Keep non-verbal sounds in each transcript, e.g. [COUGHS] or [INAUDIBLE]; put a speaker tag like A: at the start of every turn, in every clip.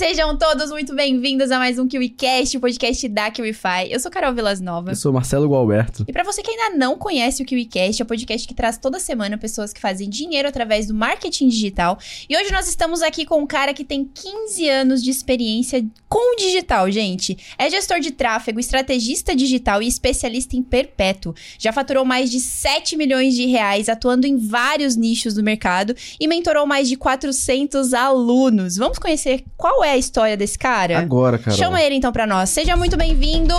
A: sejam todos muito bem-vindos a mais um KiwiCast, o podcast da KiwiFi. Eu sou Carol Vilas Nova.
B: Eu sou Marcelo Gualberto.
A: E para você que ainda não conhece o KiwiCast, é o podcast que traz toda semana pessoas que fazem dinheiro através do marketing digital. E hoje nós estamos aqui com um cara que tem 15 anos de experiência com o digital, gente. É gestor de tráfego, estrategista digital e especialista em perpétuo. Já faturou mais de 7 milhões de reais, atuando em vários nichos do mercado e mentorou mais de 400 alunos. Vamos conhecer qual é a história desse cara?
B: Agora, cara.
A: Chama ele então pra nós. Seja muito bem-vindo.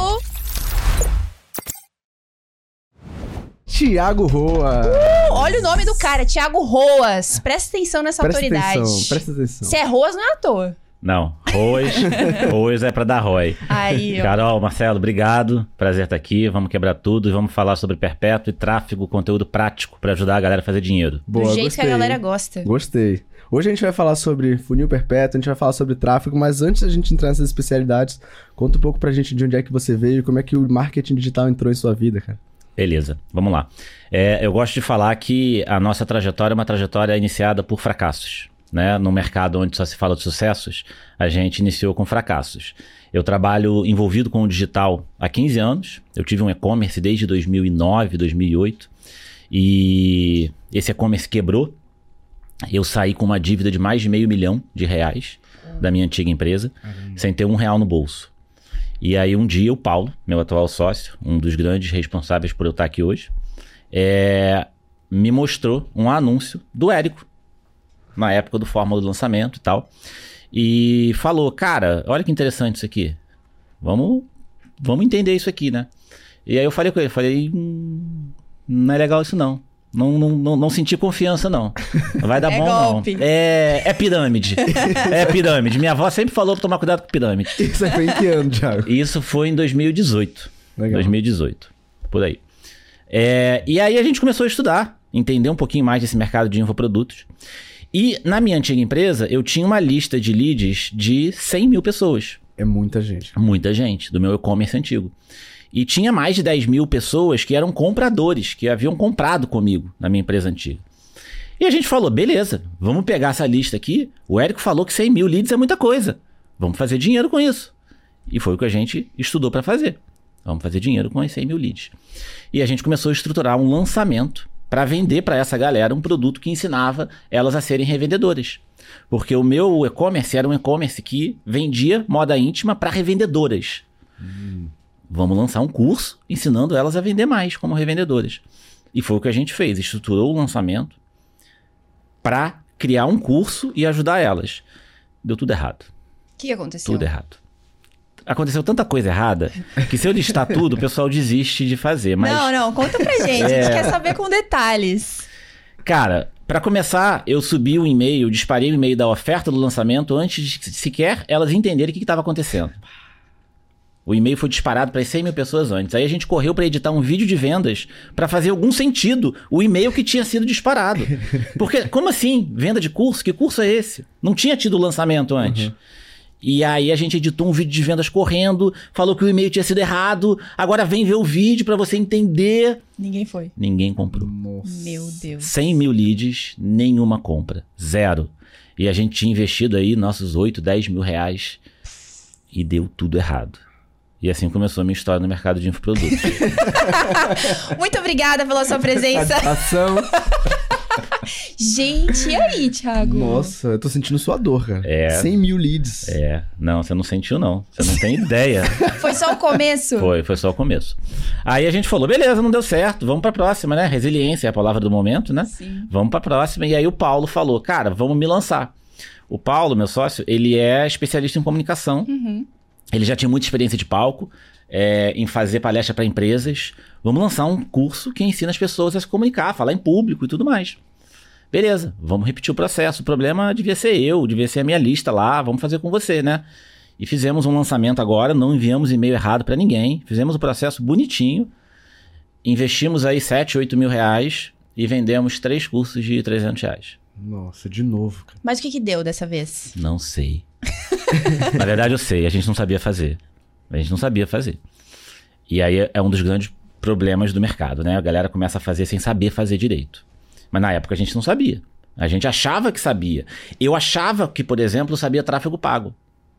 B: Tiago Roa.
A: Uh, olha o nome do cara, Tiago Roas. Presta atenção nessa
B: presta
A: autoridade.
B: Atenção, presta atenção.
A: Se é Roas, não é à toa.
C: Não, Roas, [LAUGHS] Roas é pra dar ROI.
A: Aí, ó.
C: Carol, Marcelo, obrigado. Prazer estar aqui. Vamos quebrar tudo e vamos falar sobre perpétuo e tráfego, conteúdo prático pra ajudar a galera a fazer dinheiro.
B: Boa,
A: Do jeito
B: gostei.
A: que a galera gosta.
B: Gostei. Hoje a gente vai falar sobre funil perpétuo, a gente vai falar sobre tráfego, mas antes da gente entrar nessas especialidades, conta um pouco pra gente de onde é que você veio e como é que o marketing digital entrou em sua vida, cara.
C: Beleza, vamos lá. É, eu gosto de falar que a nossa trajetória é uma trajetória iniciada por fracassos. Né? No mercado onde só se fala de sucessos, a gente iniciou com fracassos. Eu trabalho envolvido com o digital há 15 anos. Eu tive um e-commerce desde 2009, 2008. E esse e-commerce quebrou. Eu saí com uma dívida de mais de meio milhão de reais da minha antiga empresa, sem ter um real no bolso. E aí um dia o Paulo, meu atual sócio, um dos grandes responsáveis por eu estar aqui hoje, é, me mostrou um anúncio do Érico, na época do Fórmula do lançamento e tal. E falou, cara, olha que interessante isso aqui. Vamos, vamos entender isso aqui, né? E aí eu falei com ele, falei, hum, não é legal isso não. Não, não, não, não senti confiança, não. Não vai dar
A: É
C: bom,
A: golpe.
C: não. É, é pirâmide. [LAUGHS] é pirâmide. Minha avó sempre falou pra tomar cuidado com pirâmide.
B: Isso foi em que ano, Thiago?
C: E Isso foi em 2018.
B: Legal.
C: 2018, por aí. É, e aí a gente começou a estudar, entender um pouquinho mais desse mercado de infoprodutos. E na minha antiga empresa, eu tinha uma lista de leads de 100 mil pessoas.
B: É muita gente.
C: Muita gente, do meu e-commerce antigo. E tinha mais de 10 mil pessoas que eram compradores, que haviam comprado comigo na minha empresa antiga. E a gente falou, beleza, vamos pegar essa lista aqui. O Érico falou que 100 mil leads é muita coisa. Vamos fazer dinheiro com isso. E foi o que a gente estudou para fazer. Vamos fazer dinheiro com esses 100 mil leads. E a gente começou a estruturar um lançamento para vender para essa galera um produto que ensinava elas a serem revendedoras. Porque o meu e-commerce era um e-commerce que vendia moda íntima para revendedoras. Vamos lançar um curso ensinando elas a vender mais como revendedoras. E foi o que a gente fez, estruturou o lançamento para criar um curso e ajudar elas. Deu tudo errado.
A: O que aconteceu?
C: Tudo errado. Aconteceu tanta coisa errada que se eu listar [LAUGHS] tudo, o pessoal desiste de fazer. Mas,
A: Não, não, conta pra gente. A gente
C: É.
A: quer saber com detalhes.
C: cara, para começar, eu subi o e-mail, disparei o e-mail da oferta do lançamento antes de sequer elas entenderem o que estava acontecendo. O e-mail foi disparado para 100 mil pessoas antes. Aí a gente correu para editar um vídeo de vendas para fazer algum sentido o e-mail que tinha sido disparado. [LAUGHS] Porque, como assim? Venda de curso? Que curso é esse? Não tinha tido lançamento antes. E aí a gente editou um vídeo de vendas correndo, falou que o e-mail tinha sido errado, agora vem ver o vídeo para você entender.
A: Ninguém foi.
C: Ninguém comprou.
B: Nossa.
A: Meu Deus.
C: 100 mil leads, nenhuma compra. Zero. E a gente tinha investido aí nossos 8, 10 mil reais e deu tudo errado. E assim começou a minha história no mercado de infoprodutos. [LAUGHS]
A: Muito obrigada pela sua presença.
B: Satisfação. [LAUGHS]
A: gente, e aí, Thiago?
B: Nossa, eu tô sentindo sua dor, cara.
C: É.
B: 100 mil leads.
C: é, não, você não sentiu não. Você não tem ideia. [LAUGHS]
A: Foi só o começo?
C: Foi, foi só o começo. Aí a gente falou, beleza, não deu certo, vamos pra próxima, né? Resiliência é a palavra do momento, né?
A: Sim.
C: Vamos pra próxima. E aí o Paulo falou, cara, vamos me lançar. O Paulo, meu sócio, ele é especialista em comunicação.
A: Uhum.
C: Ele já tinha muita experiência de palco, é, em fazer palestra para empresas. Vamos lançar um curso que ensina as pessoas a se comunicar, falar em público e tudo mais. Beleza, vamos repetir o processo. O problema devia ser eu, devia ser a minha lista lá, vamos fazer com você, né? E fizemos um lançamento agora, não enviamos e-mail errado para ninguém, fizemos o processo bonitinho, investimos aí 7, 8 mil reais e vendemos três cursos de 300 reais.
B: Nossa, de novo, cara.
A: Mas o que que deu dessa vez?
C: Não sei. [LAUGHS] Na verdade, eu sei. A gente não sabia fazer. A gente não sabia fazer. E aí é um dos grandes problemas do mercado, né? A galera começa a fazer sem saber fazer direito. Mas na época a gente não sabia. A gente achava que sabia. Eu achava que, por exemplo, sabia tráfego pago.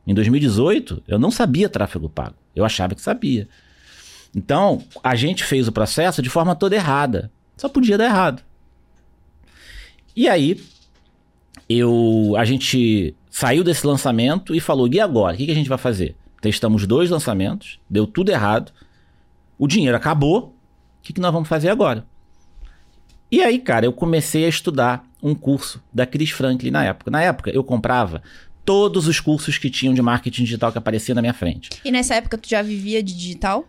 C: Em 2018, eu não sabia tráfego pago. Eu achava que sabia. Então, a gente fez o processo de forma toda errada. Só podia dar errado. E aí, eu, a gente saiu desse lançamento e falou: e agora? O que, que a gente vai fazer? Testamos dois lançamentos, deu tudo errado, o dinheiro acabou. O que, que nós vamos fazer agora? E aí, cara, eu comecei a estudar um curso da Chris Franklin na época. Na época, eu comprava todos os cursos que tinham de marketing digital que apareciam na minha frente.
A: E nessa época tu já vivia de digital?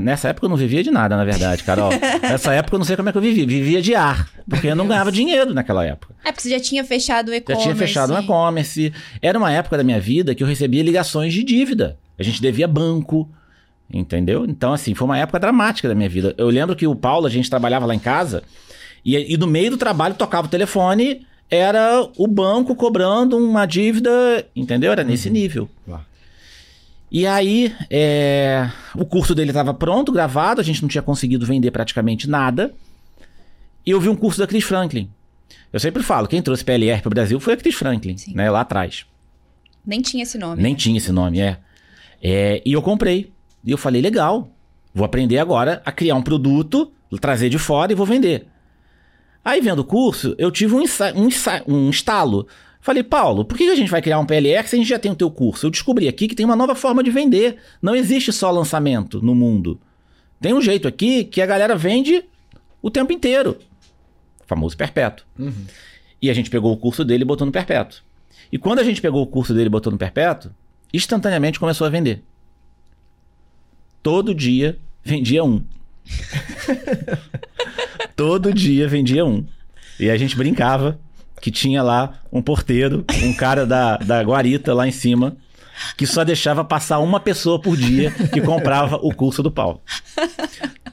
C: Nessa época eu não vivia de nada, na verdade, Carol. [LAUGHS] Nessa época eu não sei como é que eu vivia. Vivia de ar, porque eu não ganhava dinheiro naquela época.
A: É, porque você já tinha fechado o e-commerce.
C: Já tinha fechado o e-commerce. Era uma época da minha vida que eu recebia ligações de dívida. A gente devia banco, entendeu? Então, assim, foi uma época dramática da minha vida. Eu lembro que o Paulo, a gente trabalhava lá em casa, e, e no meio do trabalho tocava o telefone, era o banco cobrando uma dívida, entendeu? Era nesse uhum. nível. Claro. E aí, é, o curso dele estava pronto, gravado, a gente não tinha conseguido vender praticamente nada. E eu vi um curso da Chris Franklin. Eu sempre falo, quem trouxe PLR para o Brasil foi a Chris Franklin, Sim. né, lá atrás.
A: Nem tinha esse nome.
C: Nem
A: né?
C: tinha esse nome, é. é. E eu comprei. E eu falei, legal, vou aprender agora a criar um produto, trazer de fora e vou vender. Aí, vendo o curso, eu tive um, um, um estalo. Falei, Paulo, por que a gente vai criar um PLR se a gente já tem o teu curso? Eu descobri aqui que tem uma nova forma de vender. Não existe só lançamento no mundo. Tem um jeito aqui que a galera vende o tempo inteiro. O famoso perpétuo. Uhum. E a gente pegou o curso dele e botou no perpétuo. E quando a gente pegou o curso dele e botou no perpétuo, instantaneamente começou a vender. Todo dia vendia um. [LAUGHS] Todo dia vendia um. E a gente brincava que tinha lá um porteiro, um cara da, da guarita lá em cima, que só deixava passar uma pessoa por dia que comprava o curso do Paulo.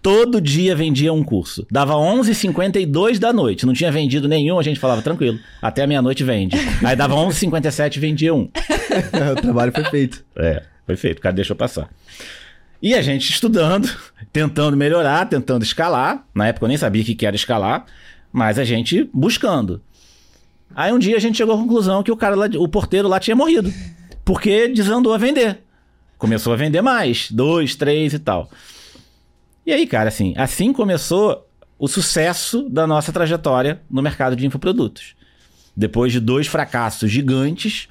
C: Todo dia vendia um curso. Dava 11h52 da noite. Não tinha vendido nenhum, a gente falava, tranquilo, até a meia-noite vende. Aí dava 11h57 e vendia um. [LAUGHS]
B: o trabalho foi feito.
C: É, foi feito, o cara deixou passar. E a gente estudando, [LAUGHS] tentando melhorar, tentando escalar. Na época eu nem sabia o que era escalar, mas a gente buscando. Aí um dia a gente chegou à conclusão que o cara lá, o porteiro lá tinha morrido. Porque desandou a vender. Começou a vender mais, dois, três e tal. E aí, cara, assim, assim começou o sucesso da nossa trajetória no mercado de infoprodutos. Depois de dois fracassos gigantes,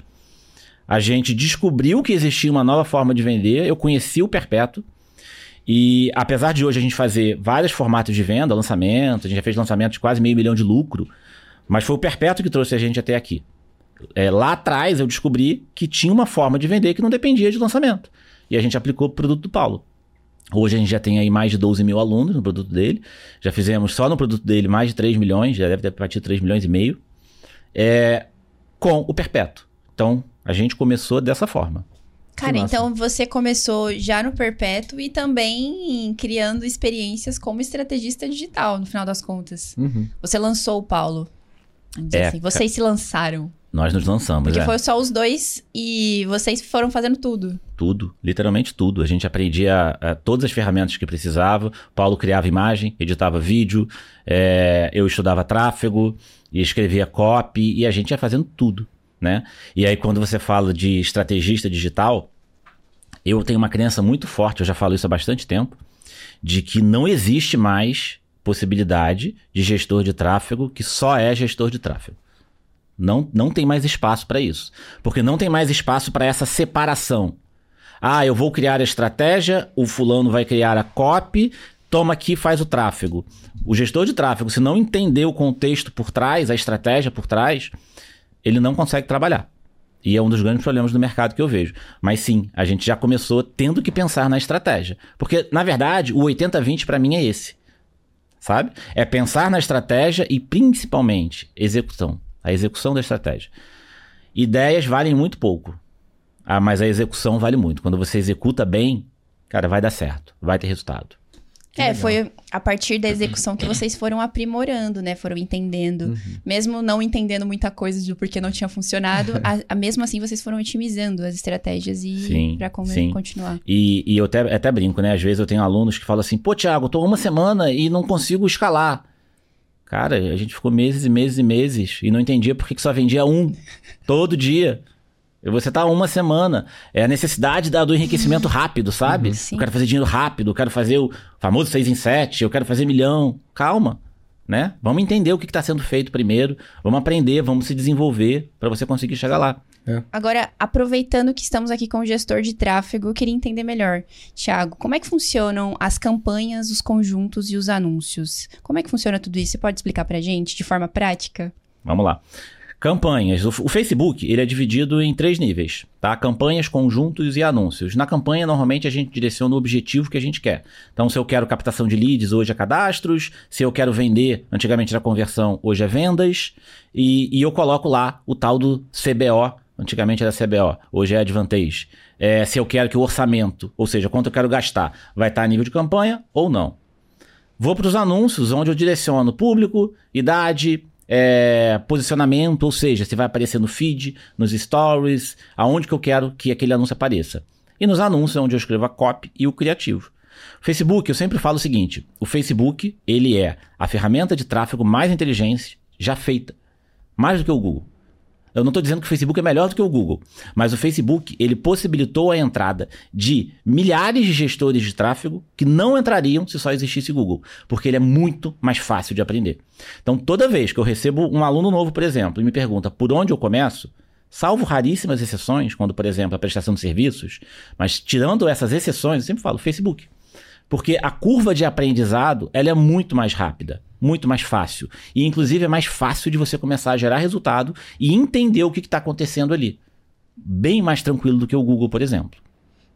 C: a gente descobriu que existia uma nova forma de vender. Eu conheci o Perpétuo. E apesar de hoje a gente fazer vários formatos de venda, lançamento, a gente já fez lançamento de quase meio milhão de lucro, mas foi o Perpétuo que trouxe a gente até aqui. É, lá atrás eu descobri que tinha uma forma de vender que não dependia de lançamento. E a gente aplicou o produto do Paulo. Hoje a gente já tem aí mais de 12 mil alunos no produto dele. Já fizemos só no produto dele mais de 3 milhões, já deve ter batido 3 milhões e meio. É, com o Perpétuo. Então, a gente começou dessa forma.
A: Cara, então você começou já no Perpétuo e também criando experiências como estrategista digital, no final das contas. Uhum. Você lançou o Paulo. É, assim. Vocês se lançaram.
C: Nós nos lançamos,
A: Porque
C: é.
A: foi só os dois e vocês foram fazendo tudo.
C: Tudo, literalmente tudo. A gente aprendia uh, todas as ferramentas que precisava. Paulo criava imagem, editava vídeo, é, eu estudava tráfego, e escrevia copy e a gente ia fazendo tudo, né? E aí quando você fala de estrategista digital, eu tenho uma crença muito forte, eu já falo isso há bastante tempo, de que não existe mais possibilidade de gestor de tráfego que só é gestor de tráfego. Não, não tem mais espaço para isso. Porque não tem mais espaço para essa separação. Ah, eu vou criar a estratégia, o fulano vai criar a copy, toma aqui faz o tráfego. O gestor de tráfego, se não entender o contexto por trás, a estratégia por trás, ele não consegue trabalhar. E é um dos grandes problemas do mercado que eu vejo. Mas sim, a gente já começou tendo que pensar na estratégia. Porque, na verdade, o 80-20 para mim é esse sabe? É pensar na estratégia e principalmente execução, a execução da estratégia. Ideias valem muito pouco, ah, mas a execução vale muito. Quando você executa bem, cara, vai dar certo, vai ter resultado.
A: Que é, legal. foi a partir da execução que vocês foram aprimorando, né? Foram entendendo. Uhum. Mesmo não entendendo muita coisa do porquê não tinha funcionado, [LAUGHS] a, a, mesmo assim vocês foram otimizando as estratégias e sim. continuar.
C: E, e eu até, até brinco, né? Às vezes eu tenho alunos que falam assim, pô, Thiago, tô uma semana e não consigo escalar. Cara, a gente ficou meses e meses e meses e não entendia por que só vendia um [LAUGHS] todo dia. Você tá uma semana. É a necessidade da, do enriquecimento rápido, sabe?
A: Sim.
C: Eu quero fazer dinheiro rápido, eu quero fazer o famoso 6 em 7, eu quero fazer milhão. Calma, né? Vamos entender o que está sendo feito primeiro, vamos aprender, vamos se desenvolver para você conseguir chegar lá.
A: Agora, aproveitando que estamos aqui com o gestor de tráfego, eu queria entender melhor. Tiago, como é que funcionam as campanhas, os conjuntos e os anúncios? Como é que funciona tudo isso? Você pode explicar pra gente de forma prática?
C: Vamos lá. Campanhas. O, Facebook ele é dividido em três níveis, tá? Campanhas, conjuntos e anúncios. Na campanha, normalmente a gente direciona o objetivo que a gente quer. Então, se eu quero captação de leads, hoje é cadastros. Se eu quero vender, antigamente era conversão, hoje é vendas. E, e eu coloco lá o tal do CBO. Antigamente era CBO, hoje é Advantage. É, se eu quero que o orçamento, ou seja, quanto eu quero gastar, vai estar a nível de campanha ou não. Vou para os anúncios, onde eu direciono público, idade, é, posicionamento, ou seja, se vai aparecer no feed, nos stories, aonde que eu quero que aquele anúncio apareça. E nos anúncios, onde eu escrevo a copy e o criativo. Facebook, eu sempre falo o seguinte: o Facebook ele é a ferramenta de tráfego mais inteligente já feita, mais do que o Google. Eu não estou dizendo que o Facebook é melhor do que o Google, mas o Facebook ele possibilitou a entrada de milhares de gestores de tráfego que não entrariam se só existisse Google, porque ele é muito mais fácil de aprender. Então, toda vez que eu recebo um aluno novo, por exemplo, e me pergunta por onde eu começo, salvo raríssimas exceções, quando, por exemplo, a prestação de serviços, mas tirando essas exceções, eu sempre falo Facebook. Porque a curva de aprendizado ela é muito mais rápida, muito mais fácil. E, inclusive, é mais fácil de você começar a gerar resultado e entender o que está acontecendo ali. Bem mais tranquilo do que o Google, por exemplo.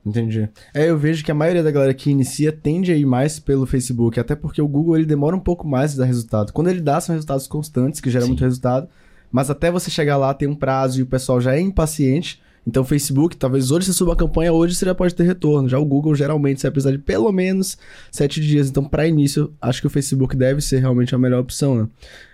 B: Entendi. É, eu vejo que a maioria da galera que inicia tende a ir mais pelo Facebook, até porque o Google ele demora um pouco mais a dar resultado. Quando ele dá, são resultados constantes, que geram
C: Sim.
B: muito resultado, mas até você chegar lá tem um prazo e o pessoal já é impaciente. Então, o Facebook, talvez hoje você suba a campanha, hoje você já pode ter retorno. Já o Google, geralmente, você vai precisar de pelo menos sete dias. Então, para início, acho que o Facebook deve ser realmente a melhor opção, né?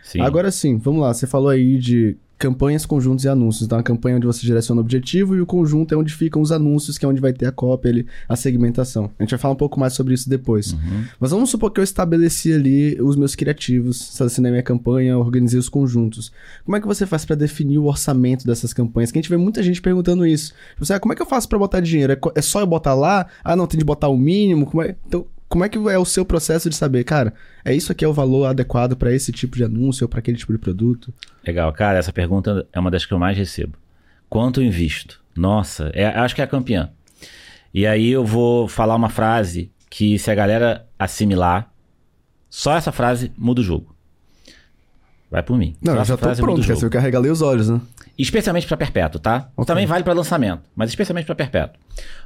C: Sim.
B: Agora sim, vamos lá. Você falou aí de campanhas, conjuntos e anúncios. Então, a campanha é onde você direciona o objetivo e o conjunto é onde ficam os anúncios, que é onde vai ter a cópia, ali, a segmentação. A gente vai falar um pouco mais sobre isso depois.
C: Uhum.
B: Mas vamos supor que eu estabeleci ali os meus criativos, estabelecei minha campanha, organizei os conjuntos. Como é que você faz para definir o orçamento dessas campanhas? Que a gente vê muita gente perguntando isso. Você, ah, como é que eu faço para botar dinheiro? É, é só eu botar lá? Ah, não, tem de botar o mínimo? Como é? Então, como é que é o seu processo de saber, cara, é isso aqui é o valor adequado para esse tipo de anúncio ou para aquele tipo de produto?
C: Legal, cara, essa pergunta é uma das que eu mais recebo. Quanto eu invisto? Nossa, é- acho que é a campeã. E aí eu vou falar uma frase que se a galera assimilar, só essa frase muda o jogo. Vai por mim.
B: Não, eu já tô pronto, dizer, eu carregalei os olhos, né?
C: Especialmente para perpétuo, tá?
B: Ok.
C: Também vale para lançamento, mas especialmente para perpétuo.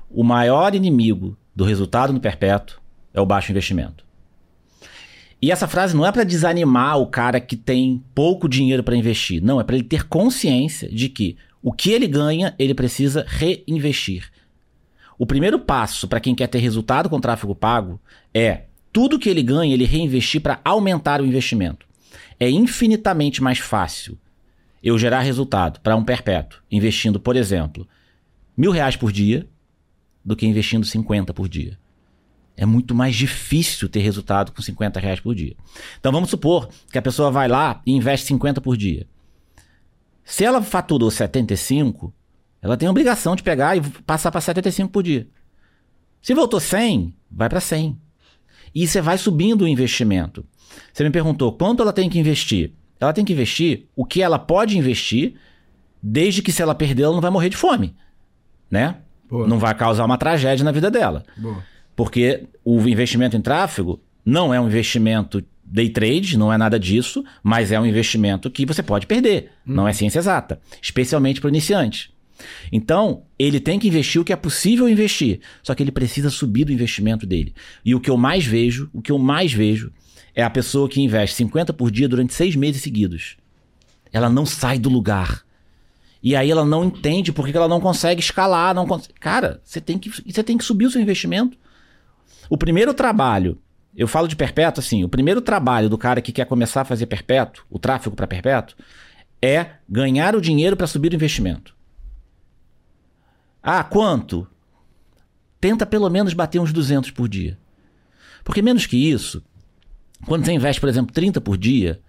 C: O maior inimigo do resultado no perpétuo é o baixo investimento. E essa frase não é para desanimar o cara que tem pouco dinheiro para investir. Não, é para ele ter consciência de que o que ele ganha, ele precisa reinvestir. O primeiro passo para quem quer ter resultado com tráfego pago é tudo que ele ganha, ele reinvestir para aumentar o investimento. É infinitamente mais fácil eu gerar resultado para um perpétuo, investindo, por exemplo, mil reais por dia, do que investindo 50 por dia. É muito mais difícil ter resultado com 50 reais por dia. Então vamos supor que a pessoa vai lá e investe 50 por dia. Se ela faturou 75, ela tem a obrigação de pegar e passar para 75 por dia. Se voltou 100, vai para 100. E você vai subindo o investimento. Você me perguntou quanto ela tem que investir. Ela tem que investir o que ela pode investir, desde que se ela perder, ela não vai morrer de fome. Né?
B: Boa.
C: Não vai causar uma tragédia na vida dela.
B: Boa.
C: Porque o investimento em tráfego não é um investimento day trade, não é nada disso, mas é um investimento que você pode perder. Não é ciência exata, especialmente para o iniciante. Então, ele tem que investir o que é possível investir, só que ele precisa subir o investimento dele. E o que eu mais vejo, o que eu mais vejo é a pessoa que investe 50 por dia durante seis meses seguidos. Ela não sai do lugar. E aí ela não entende por que que ela não consegue escalar. Não cons... Cara, você tem, que, você tem que subir o seu investimento. O primeiro trabalho, eu falo de perpétuo assim, o primeiro trabalho do cara que quer começar a fazer perpétuo, o tráfego para perpétuo, é ganhar o dinheiro para subir o investimento. Ah, quanto? Tenta pelo menos bater uns 200 por dia. Porque menos que isso, quando você investe, por exemplo, 30 por dia,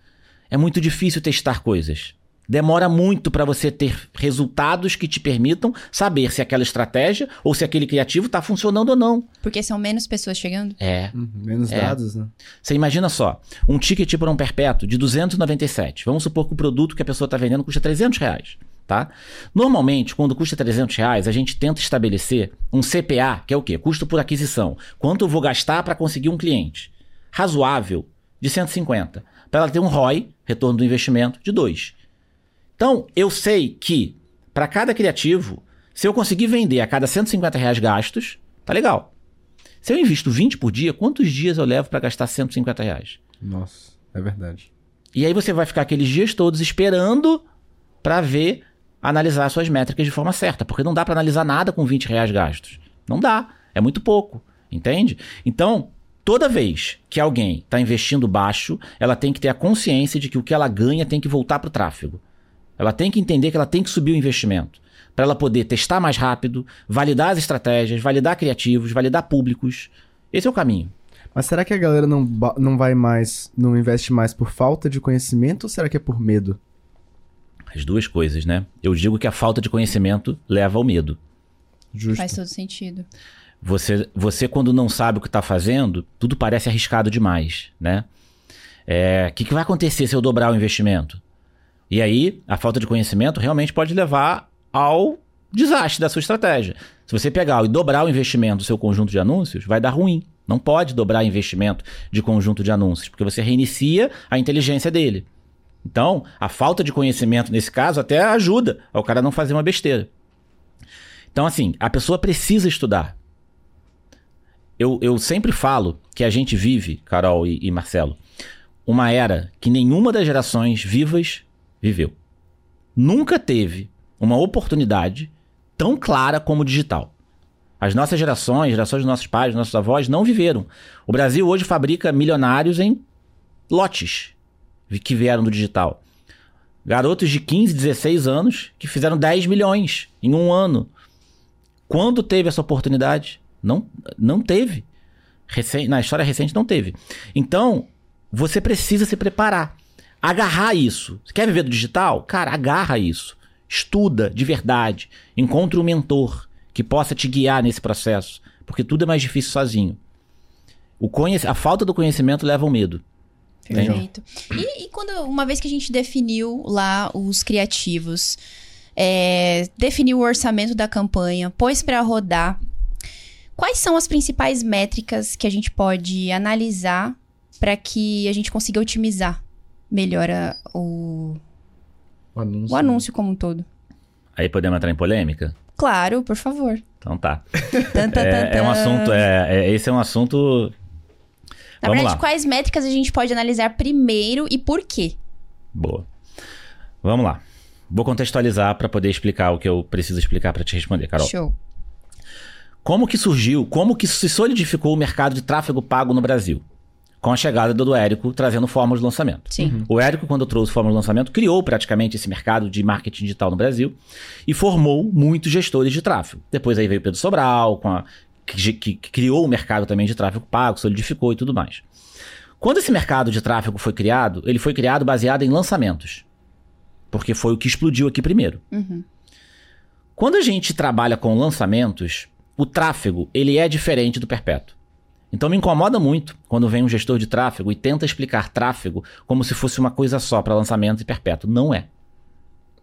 C: é muito difícil testar coisas. Demora muito para você ter resultados que te permitam saber se aquela estratégia ou se aquele criativo está funcionando ou não.
A: Porque são menos pessoas chegando?
C: É.
B: Uhum, menos
C: É.
B: dados, né?
C: Você imagina só, um ticket para um perpétuo de 297. Vamos supor que o produto que a pessoa está vendendo custa 300 reais, tá? Normalmente, quando custa 300 reais, a gente tenta estabelecer um CPA, que é o quê? Custo por aquisição. Quanto eu vou gastar para conseguir um cliente? Razoável, de 150. Para ela ter um ROI, retorno do investimento, de 2. Então, eu sei que para cada criativo, se eu conseguir vender a cada 150 reais gastos, tá legal. Se eu invisto 20 por dia, quantos dias eu levo para gastar 150 reais?
B: Nossa, é verdade.
C: E aí você vai ficar aqueles dias todos esperando para ver, analisar suas métricas de forma certa. Porque não dá para analisar nada com 20 reais gastos. Não dá. É muito pouco. Entende? Então, toda vez que alguém está investindo baixo, ela tem que ter a consciência de que o que ela ganha tem que voltar para o tráfego. Ela tem que entender que ela tem que subir o investimento. Para ela poder testar mais rápido, validar as estratégias, validar criativos, validar públicos. Esse é o caminho.
B: Mas será que a galera não, não vai mais, não investe mais por falta de conhecimento ou será que é por medo?
C: As duas coisas, né? Eu digo que a falta de conhecimento leva ao medo.
B: Justo.
A: Faz todo sentido.
C: Você, você quando não sabe o que está fazendo, tudo parece arriscado demais, né? É, O que, que vai acontecer se eu dobrar o investimento? E aí, a falta de conhecimento realmente pode levar ao desastre da sua estratégia. Se você pegar e dobrar o investimento do seu conjunto de anúncios, vai dar ruim. Não pode dobrar investimento de conjunto de anúncios, porque você reinicia a inteligência dele. Então, a falta de conhecimento nesse caso até ajuda ao cara não fazer uma besteira. Então, assim, a pessoa precisa estudar. Eu, eu sempre falo que a gente vive, Carol e, e Marcelo, uma era que nenhuma das gerações vivas viveu. Nunca teve uma oportunidade tão clara como digital. As nossas gerações, gerações dos nossos pais, dos nossos avós, não viveram. O Brasil hoje fabrica milionários em lotes que vieram do digital. Garotos de 15, 16 anos que fizeram 10 milhões em um ano. Quando teve essa oportunidade? Não, não teve. Recen- na história recente não teve. Então, você precisa se preparar. Agarrar isso. Você quer viver do digital? Cara, agarra isso. Estuda de verdade. Encontre um mentor que possa te guiar nesse processo. Porque tudo é mais difícil sozinho. O conhec- A falta do conhecimento leva ao medo.
A: Perfeito. E, e quando, uma vez que a gente definiu lá os criativos, é, definiu o orçamento da campanha, pôs pra rodar, quais são as principais métricas que a gente pode analisar para que a gente consiga otimizar melhor a- o,
B: O anúncio.
A: o anúncio como um todo?
C: Aí podemos entrar em polêmica?
A: Claro, por favor.
C: Então tá. [LAUGHS] É, é um assunto. É, é- esse é um assunto.
A: Na
C: Vamos
A: verdade,
C: lá.
A: quais métricas a gente pode analisar primeiro e por quê?
C: Boa. Vamos lá. Vou contextualizar para poder explicar o que eu preciso explicar para te responder, Carol.
A: Show.
C: Como que surgiu, como que se solidificou o mercado de tráfego pago no Brasil? Com a chegada do Érico trazendo fórmulas de lançamento.
A: Sim.
C: O Érico, quando trouxe fórmula de lançamento, criou praticamente esse mercado de marketing digital no Brasil e formou muitos gestores de tráfego. Depois aí veio Pedro Sobral, com a- que, que- que criou o mercado também de tráfego pago, solidificou e tudo mais. Quando esse mercado de tráfego foi criado, ele foi criado baseado em lançamentos. Porque foi o que explodiu aqui primeiro.
A: Uhum.
C: Quando a gente trabalha com lançamentos, o tráfego ele é diferente do perpétuo. Então me incomoda muito quando vem um gestor de tráfego e tenta explicar tráfego como se fosse uma coisa só para lançamento e perpétuo. Não é.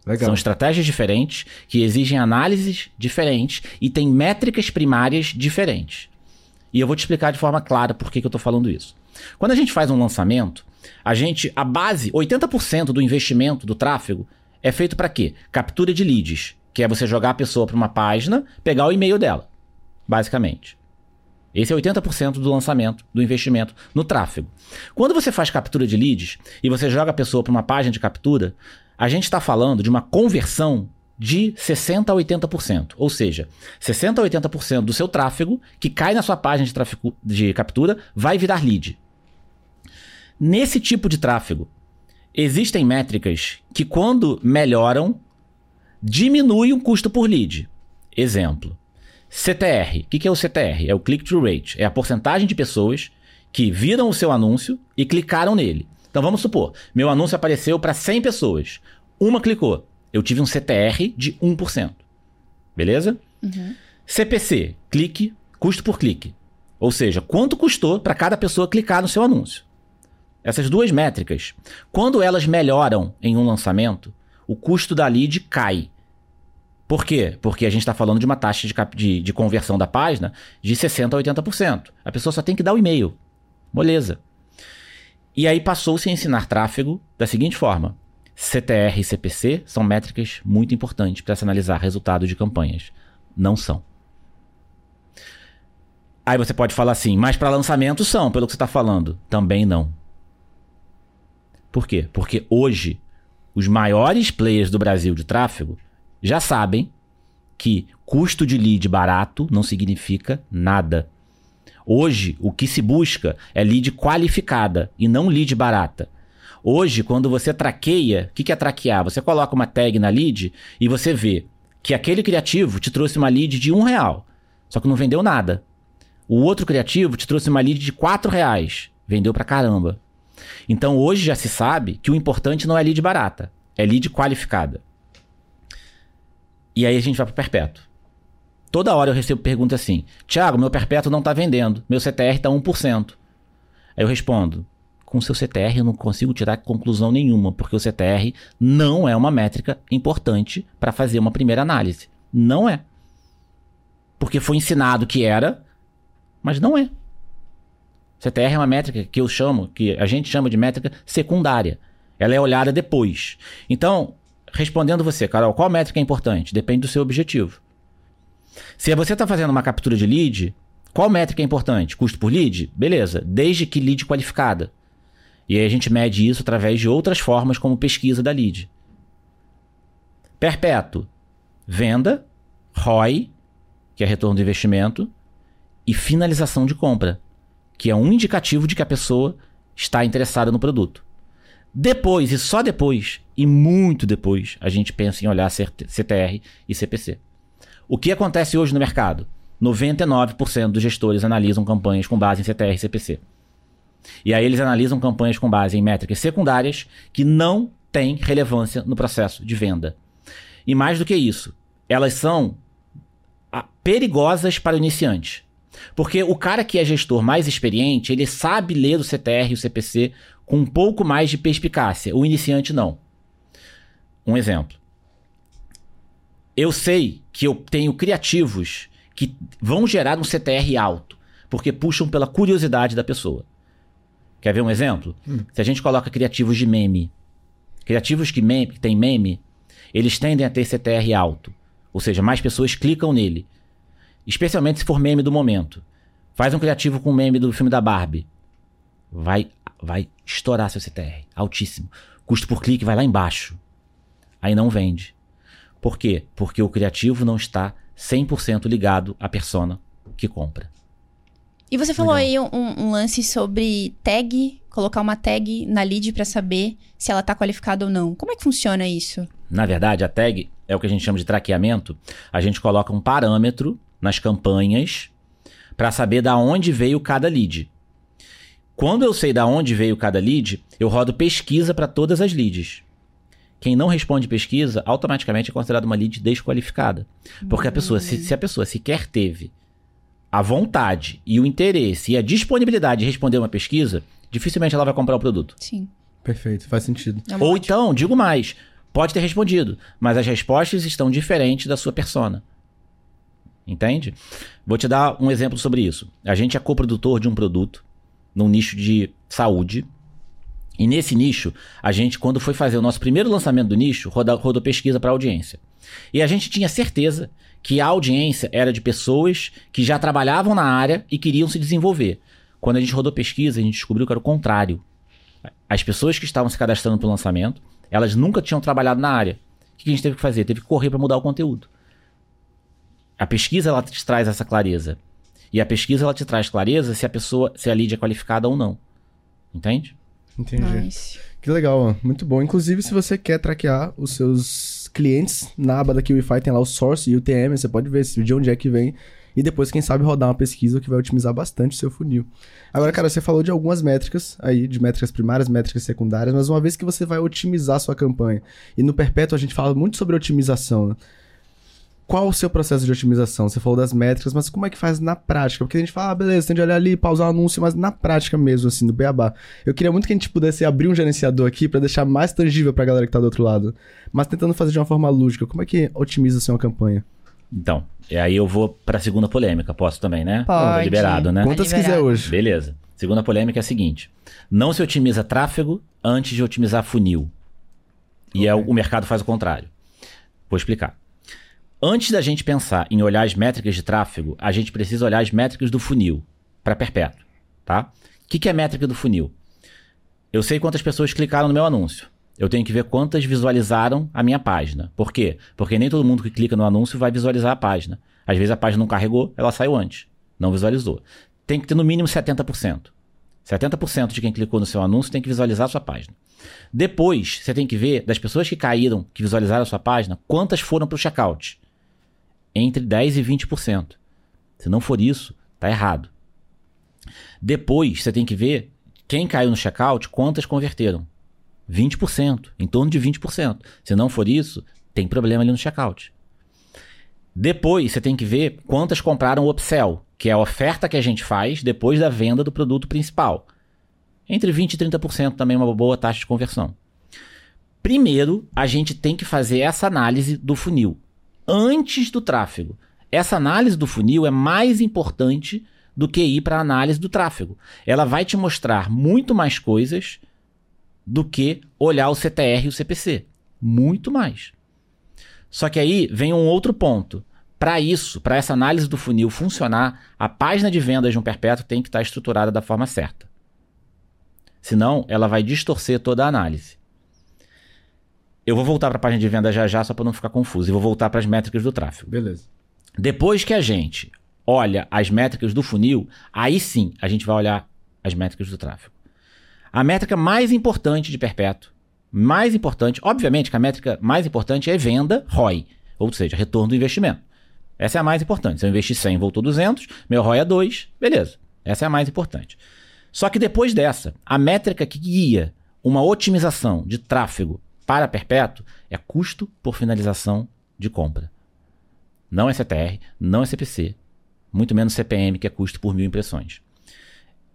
B: Legal.
C: São estratégias diferentes que exigem análises diferentes e têm métricas primárias diferentes. E eu vou te explicar de forma clara por que, que eu estou falando isso. Quando a gente faz um lançamento, a gente, a base, 80% do investimento do tráfego é feito para quê? Captura de leads, que é você jogar a pessoa para uma página, pegar o e-mail dela, basicamente. Esse é 80% do lançamento, do investimento no tráfego. Quando você faz captura de leads e você joga a pessoa para uma página de captura, a gente está falando de uma conversão de 60% a 80%. Ou seja, 60% a 80% do seu tráfego que cai na sua página de, tráfego, de captura vai virar lead. Nesse tipo de tráfego, existem métricas que, quando melhoram, diminuem o custo por lead. Exemplo. CTR. O que que é o CTR? É o click-through rate. É a porcentagem de pessoas que viram o seu anúncio e clicaram nele. Então vamos supor, meu anúncio apareceu para 100 pessoas. Uma clicou. Eu tive um CTR de 1%. Beleza? CPC, clique, custo por clique. Ou seja, quanto custou para cada pessoa clicar no seu anúncio. Essas duas métricas, quando elas melhoram em um lançamento, o custo da lead cai. Por quê? Porque a gente está falando de uma taxa de, de- de conversão da página de 60% a 80%. A pessoa só tem que dar o e-mail. Moleza. E aí passou-se a ensinar tráfego da seguinte forma: CTR e CPC são métricas muito importantes para se analisar resultado de campanhas. Não são. Aí você pode falar assim, mas para lançamento são, pelo que você está falando. Também não. Por quê? Porque hoje os maiores players do Brasil de tráfego já sabem que custo de lead barato não significa nada. Hoje, o que se busca é lead qualificada e não lead barata. Hoje, quando você traqueia, o que é traquear? Você coloca uma tag na lead e você vê que aquele criativo te trouxe uma lead de um real, só que não vendeu nada. O outro criativo te trouxe uma lead de quatro reais, vendeu pra caramba. Então hoje já se sabe que o importante não é lead barata, é lead qualificada. E aí a gente vai pro perpétuo. Toda hora eu recebo pergunta assim: Tiago, meu perpétuo não tá vendendo, meu CTR tá 1%. Aí eu respondo: com seu CTR eu não consigo tirar conclusão nenhuma, porque o CTR não é uma métrica importante para fazer uma primeira análise. Não é. Porque foi ensinado que era, mas não é. CTR é uma métrica que eu chamo, que a gente chama de métrica secundária. Ela é olhada depois. Então, respondendo você, Carol, qual métrica é importante? Depende do seu objetivo. Se você está fazendo uma captura de lead, qual métrica é importante? Custo por lead? Beleza, desde que lead qualificada. E aí a gente mede isso através de outras formas, como pesquisa da lead. Perpétuo, venda, ROI, que é retorno do investimento, e finalização de compra, que é um indicativo de que a pessoa está interessada no produto. Depois, e só depois, e muito depois, a gente pensa em olhar CTR e CPC. O que acontece hoje no mercado? 99% dos gestores analisam campanhas com base em CTR e CPC. E aí eles analisam campanhas com base em métricas secundárias que não têm relevância no processo de venda. E mais do que isso, elas são ah, perigosas para o iniciante. Porque o cara que é gestor mais experiente, ele sabe ler o CTR e o CPC com um pouco mais de perspicácia. O iniciante não. Um exemplo. Eu sei que eu tenho criativos que vão gerar um CTR alto, porque puxam pela curiosidade da pessoa. Quer ver um exemplo? Hum. Se a gente coloca criativos de meme, criativos que, meme, que tem meme, eles tendem a ter CTR alto. Ou seja, mais pessoas clicam nele. Especialmente se for meme do momento. Faz um criativo com meme do filme da Barbie. Vai, vai estourar seu CTR. Altíssimo. Custo por clique vai lá embaixo. Aí não vende. Por quê? Porque o criativo não está 100% ligado à persona que compra.
A: E você falou Legal. aí um, um, lance sobre tag, colocar uma tag na lead para saber se ela está qualificada ou não. Como é que funciona isso?
C: Na verdade, a tag é o que a gente chama de traqueamento. A gente coloca um parâmetro nas campanhas para saber da onde veio cada lead. Quando eu sei da onde veio cada lead, eu rodo pesquisa para todas as leads. Quem não responde pesquisa, automaticamente é considerado uma lead desqualificada. Porque a pessoa, se, se a pessoa sequer teve a vontade e o interesse e a disponibilidade de responder uma pesquisa, dificilmente ela vai comprar o produto.
A: Sim.
B: Perfeito, faz sentido.
C: É Ou então, digo mais, pode ter respondido, mas as respostas estão diferentes da sua persona. Entende? Vou te dar um exemplo sobre isso. A gente é coprodutor de um produto num nicho de saúde. E nesse nicho, a gente, quando foi fazer o nosso primeiro lançamento do nicho, rodou, rodou pesquisa para audiência. E a gente tinha certeza que a audiência era de pessoas que já trabalhavam na área e queriam se desenvolver. Quando a gente rodou pesquisa, a gente descobriu que era o contrário. As pessoas que estavam se cadastrando para o lançamento, elas nunca tinham trabalhado na área. O que a gente teve que fazer? Teve que correr para mudar o conteúdo. A pesquisa ela te traz essa clareza. E a pesquisa ela te traz clareza se a pessoa, se a lead é qualificada ou não. Entende?
B: Entendi. Nice. Que legal, muito bom. Inclusive, se você quer traquear os seus clientes, na aba da KiwiFi tem lá o source e o TM, você pode ver de onde é que vem. E depois, quem sabe, rodar uma pesquisa que vai otimizar bastante o seu funil. Agora, cara, você falou de algumas métricas aí, de métricas primárias, métricas secundárias, mas uma vez que você vai otimizar a sua campanha, e no Perpétuo a gente fala muito sobre otimização, né? Qual o seu processo de otimização? Você falou das métricas, mas como é que faz na prática? Porque a gente fala, ah, beleza, tem de olhar ali, pausar o anúncio, mas na prática mesmo, assim, do beabá. Eu queria muito que a gente pudesse abrir um gerenciador aqui para deixar mais tangível pra galera que tá do outro lado. Mas tentando fazer de uma forma lúdica, como é que otimiza a sua campanha?
C: Então, e aí eu vou pra segunda polêmica. Posso também, né?
A: Pode.
C: Liberado, né?
B: Quantas
A: liberado.
B: quiser hoje.
C: Beleza. Segunda polêmica é a seguinte: não se otimiza tráfego antes de otimizar funil. E é o mercado faz o contrário. Vou explicar. Antes da gente pensar em olhar as métricas de tráfego, a gente precisa olhar as métricas do funil para perpétuo, tá? O que, que é métrica do funil? Eu sei quantas pessoas clicaram no meu anúncio. Eu tenho que ver quantas visualizaram a minha página. Por quê? Porque nem todo mundo que clica no anúncio vai visualizar a página. Às vezes a página não carregou, ela saiu antes. Não visualizou. Tem que ter no mínimo 70%. 70% de quem clicou no seu anúncio tem que visualizar a sua página. Depois, você tem que ver das pessoas que caíram, que visualizaram a sua página, quantas foram para o checkout. Entre 10% e 20%. Se não for isso, tá errado. Depois, você tem que ver quem caiu no checkout, quantas converteram. 20%, em torno de 20%. Se não for isso, tem problema ali no checkout. Depois, você tem que ver quantas compraram o upsell, que é a oferta que a gente faz depois da venda do produto principal. Entre 20% e 30% também é uma boa taxa de conversão. Primeiro, a gente tem que fazer essa análise do funil antes do tráfego. Essa análise do funil é mais importante do que ir para a análise do tráfego. Ela vai te mostrar muito mais coisas do que olhar o CTR e o CPC. Muito mais. Só que aí vem um outro ponto. Para isso, para essa análise do funil funcionar, a página de vendas de um perpétuo tem que estar estruturada da forma certa. Senão, ela vai distorcer toda a análise. Eu vou voltar para a página de venda já já, só para não ficar confuso, e vou voltar para as métricas do tráfego.
B: Beleza.
C: Depois que a gente olha as métricas do funil, aí sim a gente vai olhar as métricas do tráfego. A métrica mais importante de perpétuo, mais importante, obviamente que a métrica mais importante é venda ROI, ou seja, retorno do investimento. Essa é a mais importante. Se eu investir 100 voltou 200, meu ROI é 2, beleza. Essa é a mais importante. Só que depois dessa, a métrica que guia uma otimização de tráfego para perpétuo é custo por finalização de compra. Não é CTR, não é CPC, muito menos CPM, que é custo por mil impressões.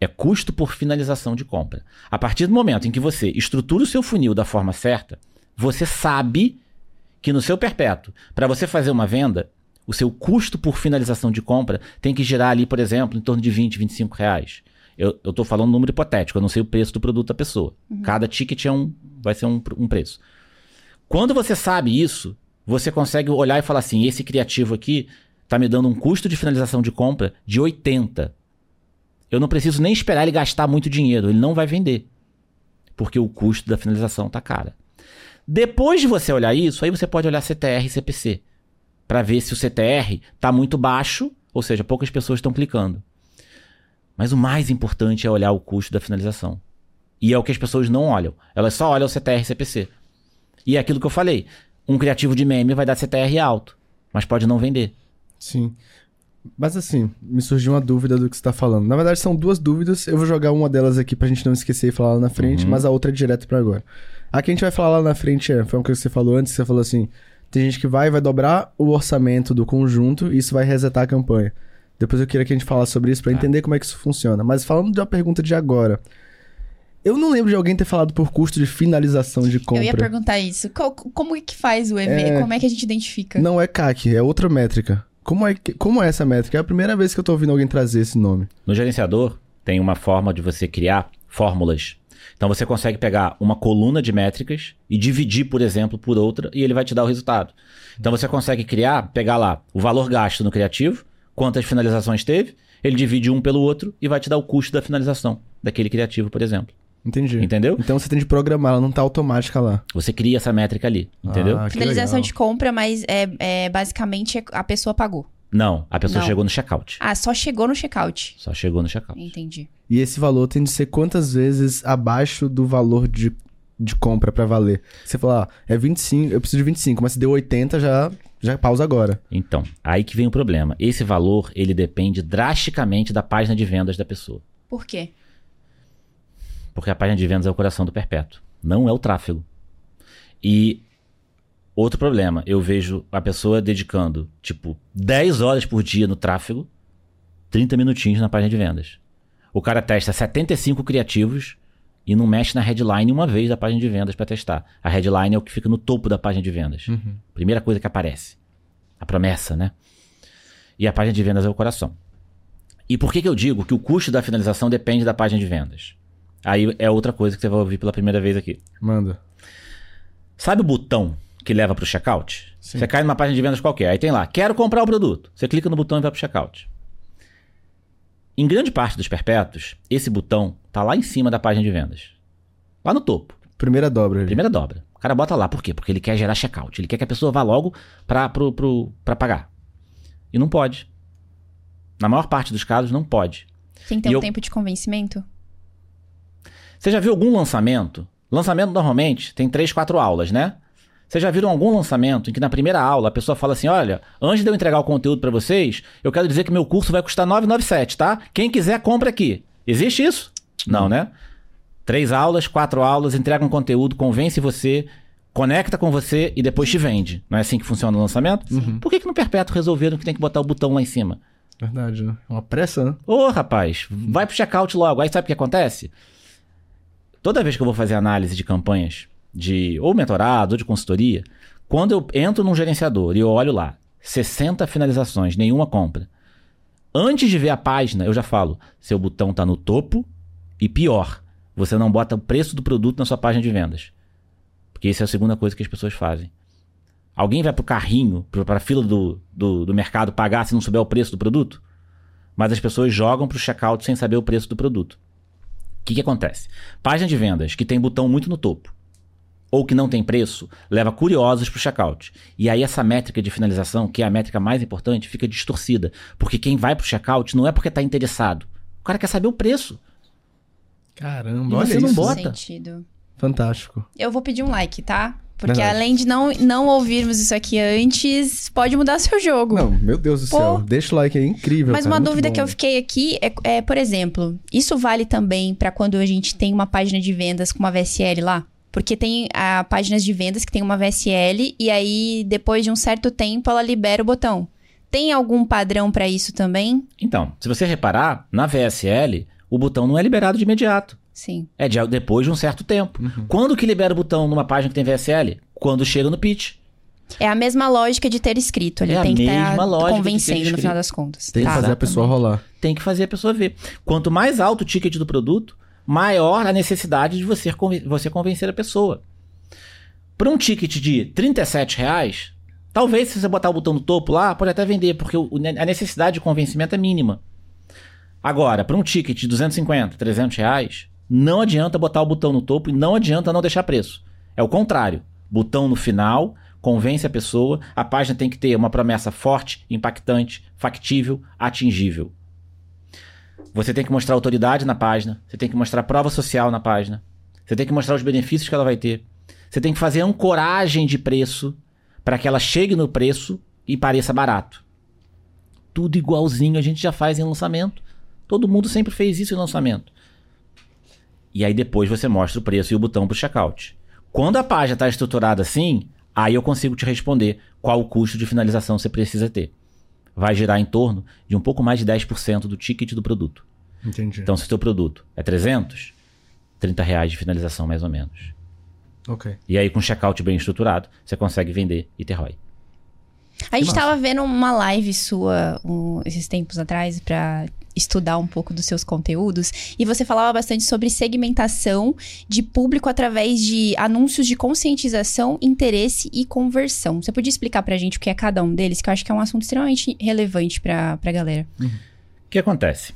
C: É custo por finalização de compra. A partir do momento em que você estrutura o seu funil da forma certa, você sabe que no seu perpétuo, para você fazer uma venda, o seu custo por finalização de compra tem que girar ali, por exemplo, em torno de 20, 25 reais. Eu, eu tô falando um número hipotético, eu não sei o preço do produto da pessoa. Cada ticket é um, vai ser um, um preço. Quando você sabe isso, você consegue olhar e falar assim: esse criativo aqui tá me dando um custo de finalização de compra de 80. Eu não preciso nem esperar ele gastar muito dinheiro, ele não vai vender. Porque o custo da finalização tá cara. Depois de você olhar isso, aí você pode olhar CTR e CPC para ver se o CTR tá muito baixo, ou seja, poucas pessoas estão clicando. Mas o mais importante é olhar o custo da finalização. E é o que as pessoas não olham. Elas só olham o CTR e CPC. E é aquilo que eu falei. Um criativo de meme vai dar CTR alto, mas pode não vender.
B: Sim. Mas assim, me surgiu uma dúvida do que você tá falando. Na verdade, são duas dúvidas. Eu vou jogar uma delas aqui pra gente não esquecer e falar lá na frente, mas a outra é direto pra agora. A que a gente vai falar lá na frente é, foi uma coisa que você falou antes, você falou assim, tem gente que vai vai dobrar o orçamento do conjunto e isso vai resetar a campanha. Depois eu queria que a gente falasse sobre isso pra entender como é que isso funciona. Mas falando de uma pergunta de agora. Eu não lembro de alguém ter falado por custo de finalização de compra.
A: Eu ia perguntar isso. Como é que faz o EV?
B: É.
A: Como é que a gente identifica?
B: Não é CAC, é outra métrica. Como é, que- como é essa métrica? É a primeira vez que eu tô ouvindo alguém trazer esse nome.
C: No gerenciador, tem uma forma de você criar fórmulas. Então você consegue pegar uma coluna de métricas e dividir, por exemplo, por outra e ele vai te dar o resultado. Então você consegue criar, pegar lá o valor gasto no criativo, quantas finalizações teve, ele divide um pelo outro e vai te dar o custo da finalização daquele criativo, por exemplo.
B: Entendi.
C: Entendeu?
B: Então você tem de programar, ela não tá automática lá.
C: Você cria essa métrica ali, entendeu?
B: Ah,
A: Finalização
B: legal.
A: de compra, mas é, é basicamente a pessoa pagou.
C: Não, a pessoa
A: Não.
C: chegou no checkout.
A: Ah, só chegou no checkout.
C: Só chegou no checkout.
A: Entendi.
B: E esse valor tem de ser quantas vezes abaixo do valor de de compra pra valer? Você fala, ah, é 25, eu preciso de 25, mas se deu 80, já, já pausa agora.
C: Então, aí que vem o problema. Esse valor, ele depende drasticamente da página de vendas da pessoa.
A: Por quê?
C: Porque a página de vendas é o coração do perpétuo, não é o tráfego. E outro problema, eu vejo a pessoa dedicando, tipo, 10 horas por dia no tráfego, 30 minutinhos na página de vendas. O cara testa 75 criativos e não mexe na headline uma vez da página de vendas para testar. A headline é o que fica no topo da página de vendas.
B: Uhum.
C: Primeira coisa que aparece. A promessa, né? E a página de vendas é o coração. E por que, que eu digo que o custo da finalização depende da página de vendas? Aí é outra coisa que você vai ouvir pela primeira vez aqui.
B: Manda.
C: Sabe o botão que leva para o checkout?
B: Sim.
C: Você cai numa página de vendas qualquer. Aí tem lá, quero comprar o produto. Você clica no botão e vai para o checkout. Em grande parte dos perpétuos, esse botão tá lá em cima da página de vendas. Lá no topo.
B: Primeira dobra ali.
C: Primeira dobra. O cara bota lá. Por quê? Porque ele quer gerar checkout. Ele quer que a pessoa vá logo para pro, pro, pra pagar. E não pode. Na maior parte dos casos, não pode.
A: Tem que ter
C: E
A: um
C: eu-
A: tempo de convencimento?
C: Você já viu algum lançamento? Lançamento normalmente tem três, quatro aulas, né? Vocês já viram algum lançamento em que na primeira aula a pessoa fala assim: olha, antes de eu entregar o conteúdo para vocês, eu quero dizer que meu curso vai custar 997, tá? Quem quiser, compra aqui. Existe isso? Não, né? Três aulas, quatro aulas, entrega um conteúdo, convence você, conecta com você e depois te vende. Não é assim que funciona o lançamento? Por que, que no Perpétuo resolveram que tem que botar o botão lá em cima?
B: Verdade, né? É uma pressa, né?
C: Ô, rapaz, vai pro checkout logo. Aí sabe o que acontece? Toda vez que eu vou fazer análise de campanhas de ou mentorado ou de consultoria, quando eu entro num gerenciador e eu olho lá, 60 finalizações, nenhuma compra. Antes de ver a página, eu já falo, seu botão tá no topo e pior, você não bota o preço do produto na sua página de vendas. Porque isso é a segunda coisa que as pessoas fazem. Alguém vai pro carrinho, pro- pra fila do, do, do mercado pagar se não souber o preço do produto? mas as pessoas jogam pro checkout sem saber o preço do produto. O que, que acontece? Página de vendas que tem botão muito no topo ou que não tem preço leva curiosos pro checkout. E aí essa métrica de finalização, que é a métrica mais importante, fica distorcida, porque quem vai pro checkout não é porque tá interessado. O cara quer saber o preço.
B: Caramba,
C: E
B: olha
C: você não
B: isso.
C: bota.
A: Sentido.
B: Fantástico.
A: Eu vou pedir um like, tá? Porque
B: Verdade.
A: além de não, não ouvirmos isso aqui antes, pode mudar seu jogo.
B: Não, meu Deus do
A: Pô.
B: céu. Deixa o like aí, incrível.
A: Mas
B: cara,
A: uma dúvida
B: bom.
A: que eu fiquei aqui é, é, por exemplo, isso vale também pra quando a gente tem uma página de vendas com uma VSL lá? Porque tem ah, páginas de vendas que tem uma VSL e aí depois de um certo tempo ela libera o botão. Tem algum padrão pra isso também?
C: Então, se você reparar, na VSL, o botão não é liberado de imediato.
A: Sim.
C: É de- depois de um certo tempo.
B: Uhum.
C: Quando que libera o botão numa página que tem VSL? Quando chega no pitch.
A: É a mesma lógica de ter escrito. Ele
C: É a
A: tem que
C: mesma
A: estar
C: lógica
A: convencendo no final das contas.
B: Tem que
A: Tá.
B: fazer a pessoa rolar.
C: tem que fazer a pessoa ver. Quanto mais alto o ticket do produto, maior a necessidade de você, você convencer a pessoa. Para um ticket de 37 reais, talvez se você botar o botão no topo lá, pode até vender, porque a necessidade de convencimento é mínima. Agora, para um ticket de 250, 300 reais, não adianta botar o botão no topo e não adianta não deixar preço. É o contrário. Botão no final, convence a pessoa, a página tem que ter uma promessa forte, impactante, factível, atingível. Você tem que mostrar autoridade na página, você tem que mostrar prova social na página, você tem que mostrar os benefícios que ela vai ter. Você tem que fazer ancoragem de preço para que ela chegue no preço e pareça barato. Tudo igualzinho a gente já faz em lançamento. Todo mundo sempre fez isso em lançamento. E aí depois você mostra o preço e o botão para o checkout. Quando a página está estruturada assim, aí eu consigo te responder qual o custo de finalização você precisa ter. Vai girar em torno de um pouco mais de 10% do ticket do produto.
B: Entendi.
C: Então, se o teu produto é 300, 30 reais de finalização mais ou menos.
B: ok.
C: E aí, com checkout bem estruturado, você consegue vender e ter ROI.
A: A gente
B: massa.
A: tava vendo uma live sua um, esses tempos atrás pra estudar um pouco dos seus conteúdos e você falava bastante sobre segmentação de público através de anúncios de conscientização, interesse e conversão. Você podia explicar pra gente o que é cada um deles, que eu acho que é um assunto extremamente relevante pra, pra galera.
C: O que acontece?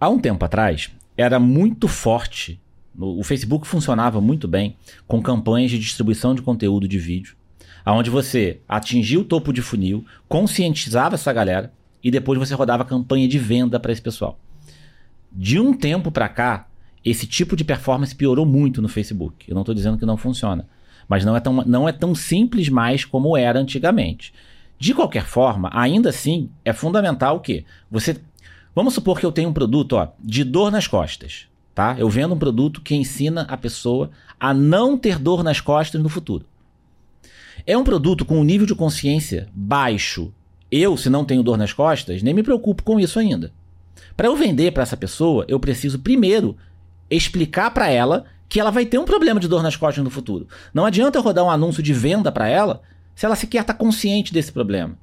C: Há um tempo atrás, era muito forte. O Facebook funcionava muito bem com campanhas de distribuição de conteúdo de vídeo, onde você atingia o topo de funil, conscientizava essa galera e depois você rodava campanha de venda para esse pessoal. De um tempo para cá, esse tipo de performance piorou muito no Facebook. Eu não estou dizendo que não funciona. Mas não é, tão, não é tão simples mais como era antigamente. De qualquer forma, ainda assim, é fundamental o quê? Você. Vamos supor que eu tenho um produto ó, de dor nas costas. Tá? Eu vendo um produto que ensina a pessoa a não ter dor nas costas no futuro. É um produto com um nível de consciência baixo. Eu, se não tenho dor nas costas, nem me preocupo com isso ainda. Para eu vender para essa pessoa, eu preciso primeiro explicar para ela que ela vai ter um problema de dor nas costas no futuro. Não adianta eu rodar um anúncio de venda para ela se ela sequer está consciente desse problema.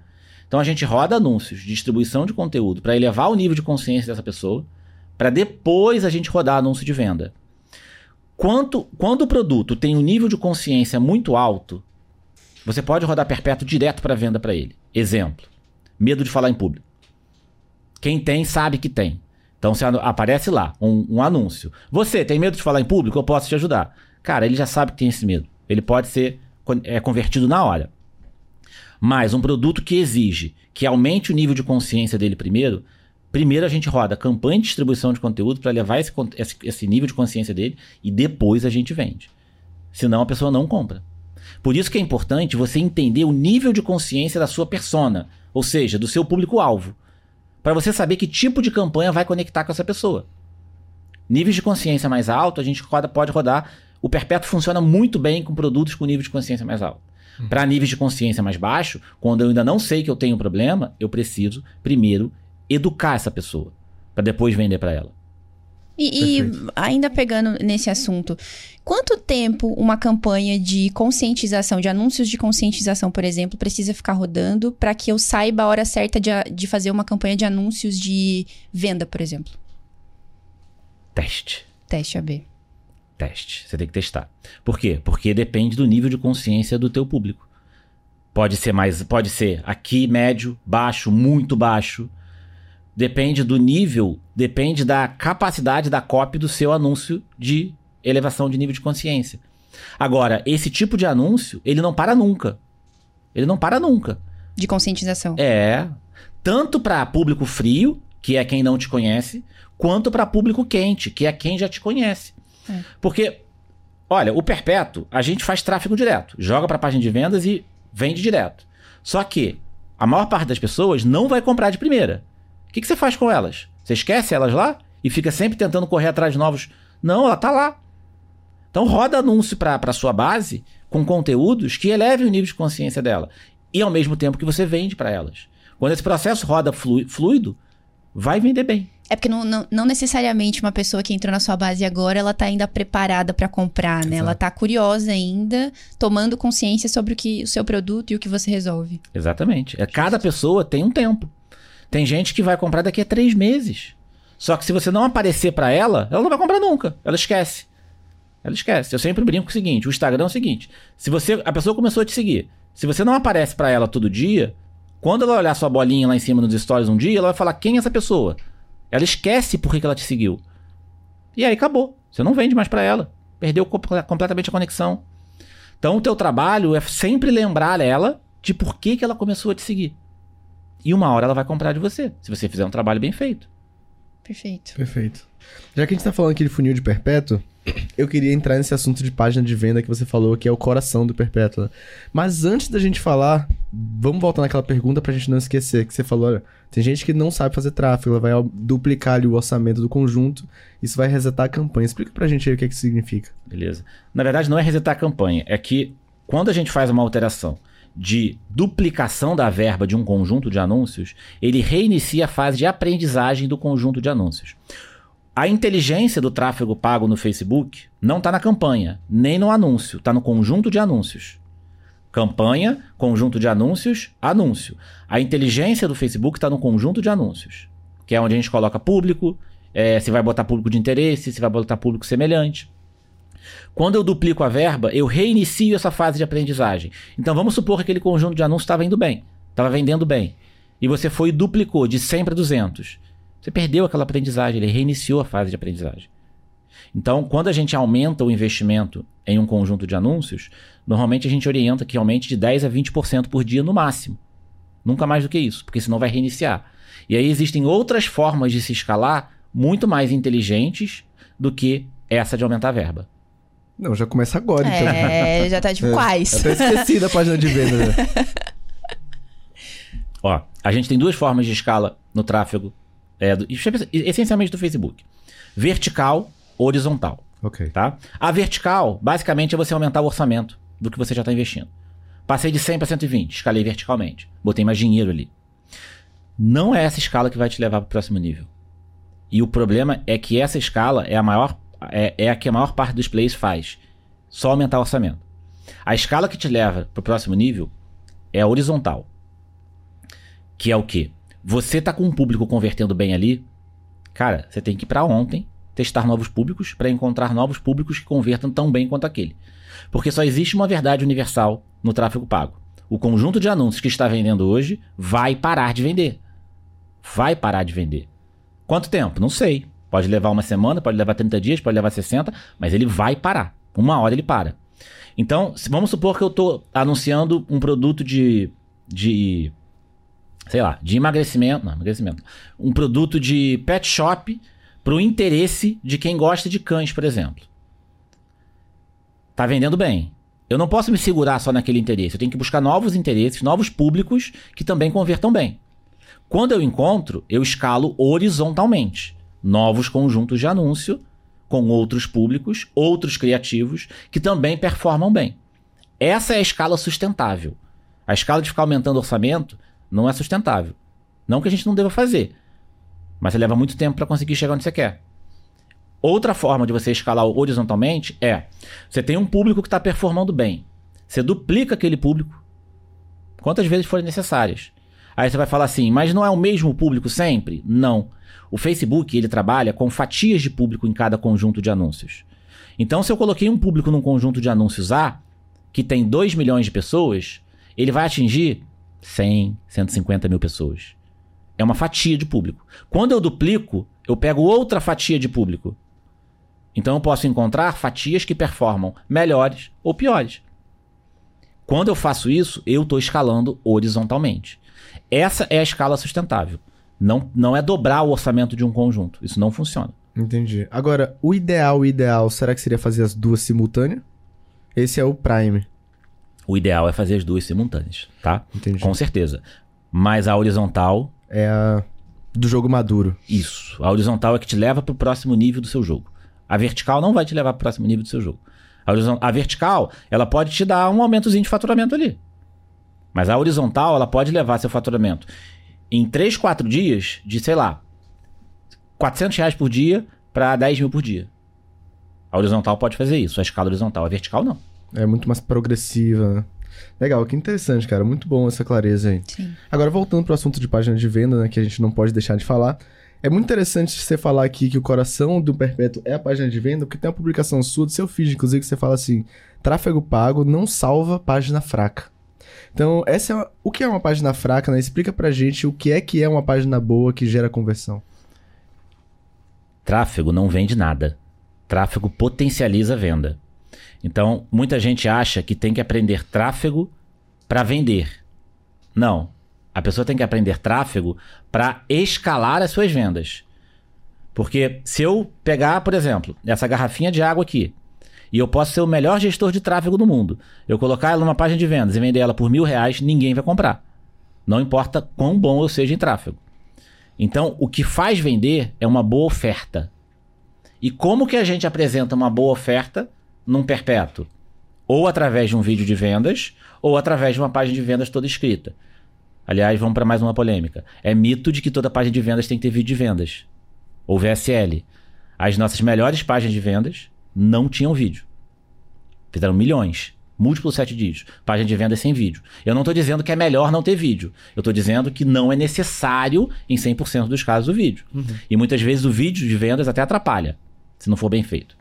C: Então a gente roda anúncios de distribuição de conteúdo para elevar o nível de consciência dessa pessoa, para depois a gente rodar anúncio de venda. Quanto, quando o produto tem um nível de consciência muito alto, você pode rodar perpétuo direto para venda para ele. Exemplo: medo de falar em público. Quem tem sabe que tem. Então se aparece lá um, um, anúncio. Você tem medo de falar em público? Eu posso te ajudar. Cara, ele já sabe que tem esse medo. Ele pode ser é, convertido na hora. Mas um produto que exige que aumente o nível de consciência dele primeiro, primeiro a gente roda campanha de distribuição de conteúdo para levar esse, esse, esse nível de consciência dele e depois a gente vende. Senão a pessoa não compra. Por isso que é importante você entender o nível de consciência da sua persona, ou seja, do seu público-alvo para você saber que tipo de campanha vai conectar com essa pessoa. Níveis de consciência mais alto, a gente roda, pode rodar. O perpétuo funciona muito bem com produtos com nível de consciência mais alto. Uhum. Para níveis de consciência mais baixo, quando eu ainda não sei que eu tenho um problema, eu preciso primeiro educar essa pessoa para depois vender para ela.
A: E, e, ainda pegando nesse assunto, quanto tempo uma campanha de conscientização, de anúncios de conscientização, por exemplo, precisa ficar rodando para que eu saiba a hora certa de, de fazer uma campanha de anúncios de venda, por exemplo?
C: Teste.
A: Teste AB.
C: Teste. Você tem que testar. Por quê? Porque depende do nível de consciência do teu público. Pode ser mais, pode ser aqui médio, baixo, muito baixo depende do nível, depende da capacidade da copy do seu anúncio de elevação de nível de consciência. Agora, esse tipo de anúncio, ele não para nunca. Ele não para nunca.
A: De conscientização.
C: É. Tanto para público frio, que é quem não te conhece, quanto para público quente, que é quem já te conhece. É. Porque, olha, o perpétuo, a gente faz tráfego direto. Joga para a página de vendas e vende direto. Só que a maior parte das pessoas não vai comprar de primeira que, que você faz com elas? Você esquece elas lá e fica sempre tentando correr atrás de novos. Não, ela tá lá. Então roda anúncio para a sua base com conteúdos que elevem o nível de consciência dela. E ao mesmo tempo que você vende para elas. Quando esse processo roda fluido, vai vender bem.
A: É porque não, não, não, necessariamente uma pessoa que entrou na sua base agora, ela tá ainda preparada para comprar, né? Exato. Ela tá curiosa ainda, tomando consciência sobre o que o seu produto e o que você resolve.
C: Exatamente. É, cada pessoa tem um tempo. Tem gente que vai comprar daqui a três meses. Só que se você não aparecer para ela, ela não vai comprar nunca. Ela esquece. Ela esquece. Eu sempre brinco com o seguinte: o Instagram é o seguinte. Se você. A pessoa começou a te seguir. Se você não aparece para ela todo dia, quando ela olhar sua bolinha lá em cima nos stories um dia, ela vai falar quem é essa pessoa. Ela esquece por que ela te seguiu. E aí acabou. Você não vende mais para ela. Perdeu completamente a conexão. Então o teu trabalho é sempre lembrar ela de por que, que ela começou a te seguir. E uma hora ela vai comprar de você, se você fizer um trabalho bem feito.
A: Perfeito.
B: Perfeito. Já que a gente tá falando aqui de funil de perpétuo, [CLEARS THROAT] eu queria entrar nesse assunto de página de venda que você falou, que é o coração do perpétuo. Né? Mas antes da gente falar, vamos voltar naquela pergunta pra gente não esquecer, que você falou, olha, tem gente que não sabe fazer tráfego, ela vai duplicar ali o orçamento do conjunto, isso vai resetar a campanha. Explica pra gente aí o que, é que significa.
C: Beleza. Na verdade, não é resetar a campanha, é que quando a gente faz uma alteração de duplicação da verba de um conjunto de anúncios, ele reinicia a fase de aprendizagem do conjunto de anúncios. A inteligência do tráfego pago no Facebook não está na campanha, nem no anúncio, está no conjunto de anúncios. Campanha, conjunto de anúncios, anúncio. A inteligência do Facebook está no conjunto de anúncios, que é onde a gente coloca público, é, se vai botar público de interesse, se vai botar público semelhante. Quando eu duplico a verba, eu reinicio essa fase de aprendizagem. Então vamos supor que aquele conjunto de anúncios estava indo bem, estava vendendo bem. E você foi e duplicou de 100 para 200. Você perdeu aquela aprendizagem, ele reiniciou a fase de aprendizagem. Então, quando a gente aumenta o investimento em um conjunto de anúncios, normalmente a gente orienta que aumente de 10 a 20% por dia no máximo. Nunca mais do que isso, porque senão vai reiniciar. E aí existem outras formas de se escalar muito mais inteligentes do que essa de aumentar a verba.
B: Não, já começa agora, então.
A: É, já tá tipo, [LAUGHS]
B: É,
A: quais?
B: Até esqueci da página de venda, né?
C: Ó, a gente tem duas formas de escala no tráfego, é, do- essencialmente do Facebook: vertical, horizontal.
B: Ok.
C: Tá? A vertical, basicamente, é você aumentar o orçamento do que você já está investindo. Passei de 100 para 120, escalei verticalmente. Botei mais dinheiro ali. Não é essa escala que vai te levar para o próximo nível. E o problema é que essa escala é a maior é, é a que a maior parte dos players faz. Só aumentar o orçamento. A escala que te leva para o próximo nível é horizontal. Que é o quê? Você tá com um público convertendo bem ali, cara, você tem que ir para ontem testar novos públicos para encontrar novos públicos que convertam tão bem quanto aquele. Porque só existe uma verdade universal no tráfego pago. O conjunto de anúncios que está vendendo hoje vai parar de vender. Vai parar de vender. Quanto tempo? Não sei. Pode levar uma semana, pode levar 30 dias, pode levar 60, mas ele vai parar. Uma hora ele para. Então, vamos supor que eu estou anunciando um produto de, de. Sei lá, de emagrecimento. Não, emagrecimento. Um produto de pet shop para o interesse de quem gosta de cães, por exemplo. Tá vendendo bem. Eu não posso me segurar só naquele interesse. Eu tenho que buscar novos interesses, novos públicos que também convertam bem. Quando eu encontro, eu escalo horizontalmente novos conjuntos de anúncio com outros públicos, outros criativos que também performam bem. Essa é a escala sustentável. A escala de ficar aumentando o orçamento não é sustentável. Não que a gente não deva fazer, mas você leva muito tempo para conseguir chegar onde você quer. Outra forma de você escalar horizontalmente é: você tem um público que está performando bem. Você duplica aquele público quantas vezes forem necessárias. Aí você vai falar assim, mas não é o mesmo público sempre? Não. O Facebook ele trabalha com fatias de público em cada conjunto de anúncios. Então, se eu coloquei um público num conjunto de anúncios A, que tem 2 milhões de pessoas, ele vai atingir 100, 150 mil pessoas. É uma fatia de público. Quando eu duplico, eu pego outra fatia de público. Então eu posso encontrar fatias que performam melhores ou piores. Quando eu faço isso, eu estou escalando horizontalmente. Essa é a escala sustentável. Não, não é dobrar o orçamento de um conjunto. Isso não funciona.
B: Entendi. Agora, o ideal, o ideal, será que seria fazer as duas simultâneas? Esse é o Prime.
C: O ideal é fazer as duas simultâneas, tá?
B: Entendi.
C: Com certeza. Mas a horizontal,
B: É a do jogo maduro.
C: isso. A horizontal é que te leva para o próximo nível do seu jogo. A vertical não vai te levar para o próximo nível do seu jogo. A, horizon- a vertical, ela pode te dar um aumentozinho de faturamento ali. Mas a horizontal, ela pode levar seu faturamento em 3, 4 dias de, sei lá, 400 reais por dia para 10 mil por dia. A horizontal pode fazer isso, a escala horizontal. A vertical, não.
B: É muito mais progressiva, né? Legal, que interessante, cara. Muito bom essa clareza aí.
A: Sim.
B: Agora, voltando pro assunto de página de venda, né, que a gente não pode deixar de falar. É muito interessante você falar aqui que o coração do Perpétuo é a página de venda, porque tem uma publicação sua do seu feed, inclusive, que você fala assim: tráfego pago não salva página fraca. Então, essa é uma- o que é uma página fraca, né? Explica pra gente o que é que é uma página boa que gera conversão.
C: Tráfego não vende nada. Tráfego potencializa a venda. Então, muita gente acha que tem que aprender tráfego para vender. Não. A pessoa tem que aprender tráfego para escalar as suas vendas. Porque se eu pegar, por exemplo, essa garrafinha de água aqui, e eu posso ser o melhor gestor de tráfego do mundo, eu colocar ela numa página de vendas e vender ela por mil reais, ninguém vai comprar. Não importa quão bom eu seja em tráfego. Então, o que faz vender é uma boa oferta. E como que a gente apresenta uma boa oferta num perpétuo? Ou através de um vídeo de vendas, ou através de uma página de vendas toda escrita. Aliás, vamos para mais uma polêmica. É mito de que toda página de vendas tem que ter vídeo de vendas. Ou VSL. As nossas melhores páginas de vendas não tinham vídeo. Fizeram milhões. Múltiplos sete dígitos. Página de vendas sem vídeo. Eu não estou dizendo que é melhor não ter vídeo. Eu estou dizendo que não é necessário, em 100% dos casos, o vídeo. E muitas vezes o vídeo de vendas até atrapalha, se não for bem feito.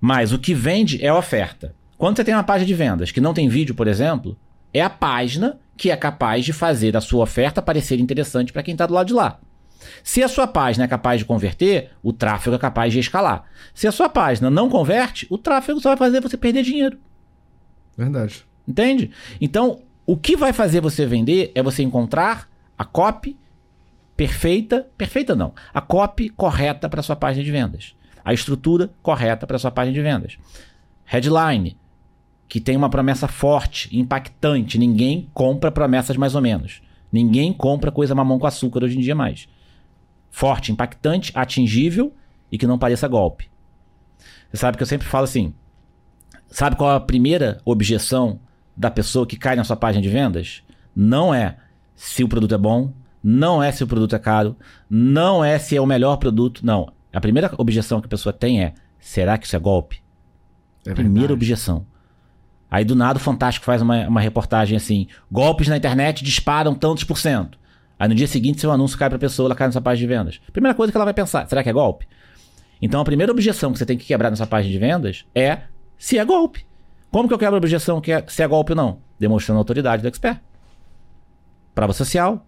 C: Mas o que vende é a oferta. Quando você tem uma página de vendas que não tem vídeo, por exemplo, é a página que é capaz de fazer a sua oferta parecer interessante para quem está do lado de lá. Se a sua página é capaz de converter, o tráfego é capaz de escalar. Se a sua página não converte, o tráfego só vai fazer você perder dinheiro.
B: Verdade.
C: Entende? Então, o que vai fazer você vender é você encontrar a copy perfeita, perfeita não, a copy correta para sua página de vendas. A estrutura correta para sua página de vendas. Headline, que tem uma promessa forte, impactante. Ninguém compra promessas mais ou menos. Ninguém compra coisa mamão com açúcar hoje em dia mais. Forte, impactante, atingível e que não pareça golpe. Você sabe que eu sempre falo assim: sabe qual é a primeira objeção da pessoa que cai na sua página de vendas? Não é se o produto é bom, não é se o produto é caro, não é se é o melhor produto, não. A primeira objeção que a pessoa tem é: será que isso é golpe?
B: É
C: primeira objeção. Aí do nada o Fantástico faz uma, uma reportagem assim: golpes na internet disparam tantos por cento. Aí no dia seguinte seu anúncio cai pra pessoa, ela cai nessa página de vendas. Primeira coisa que ela vai pensar: será que é golpe? Então a primeira objeção que você tem que quebrar nessa página de vendas é se é golpe. Como que eu quebro a objeção que é, se é golpe ou não? Demonstrando a autoridade do expert. Prova social.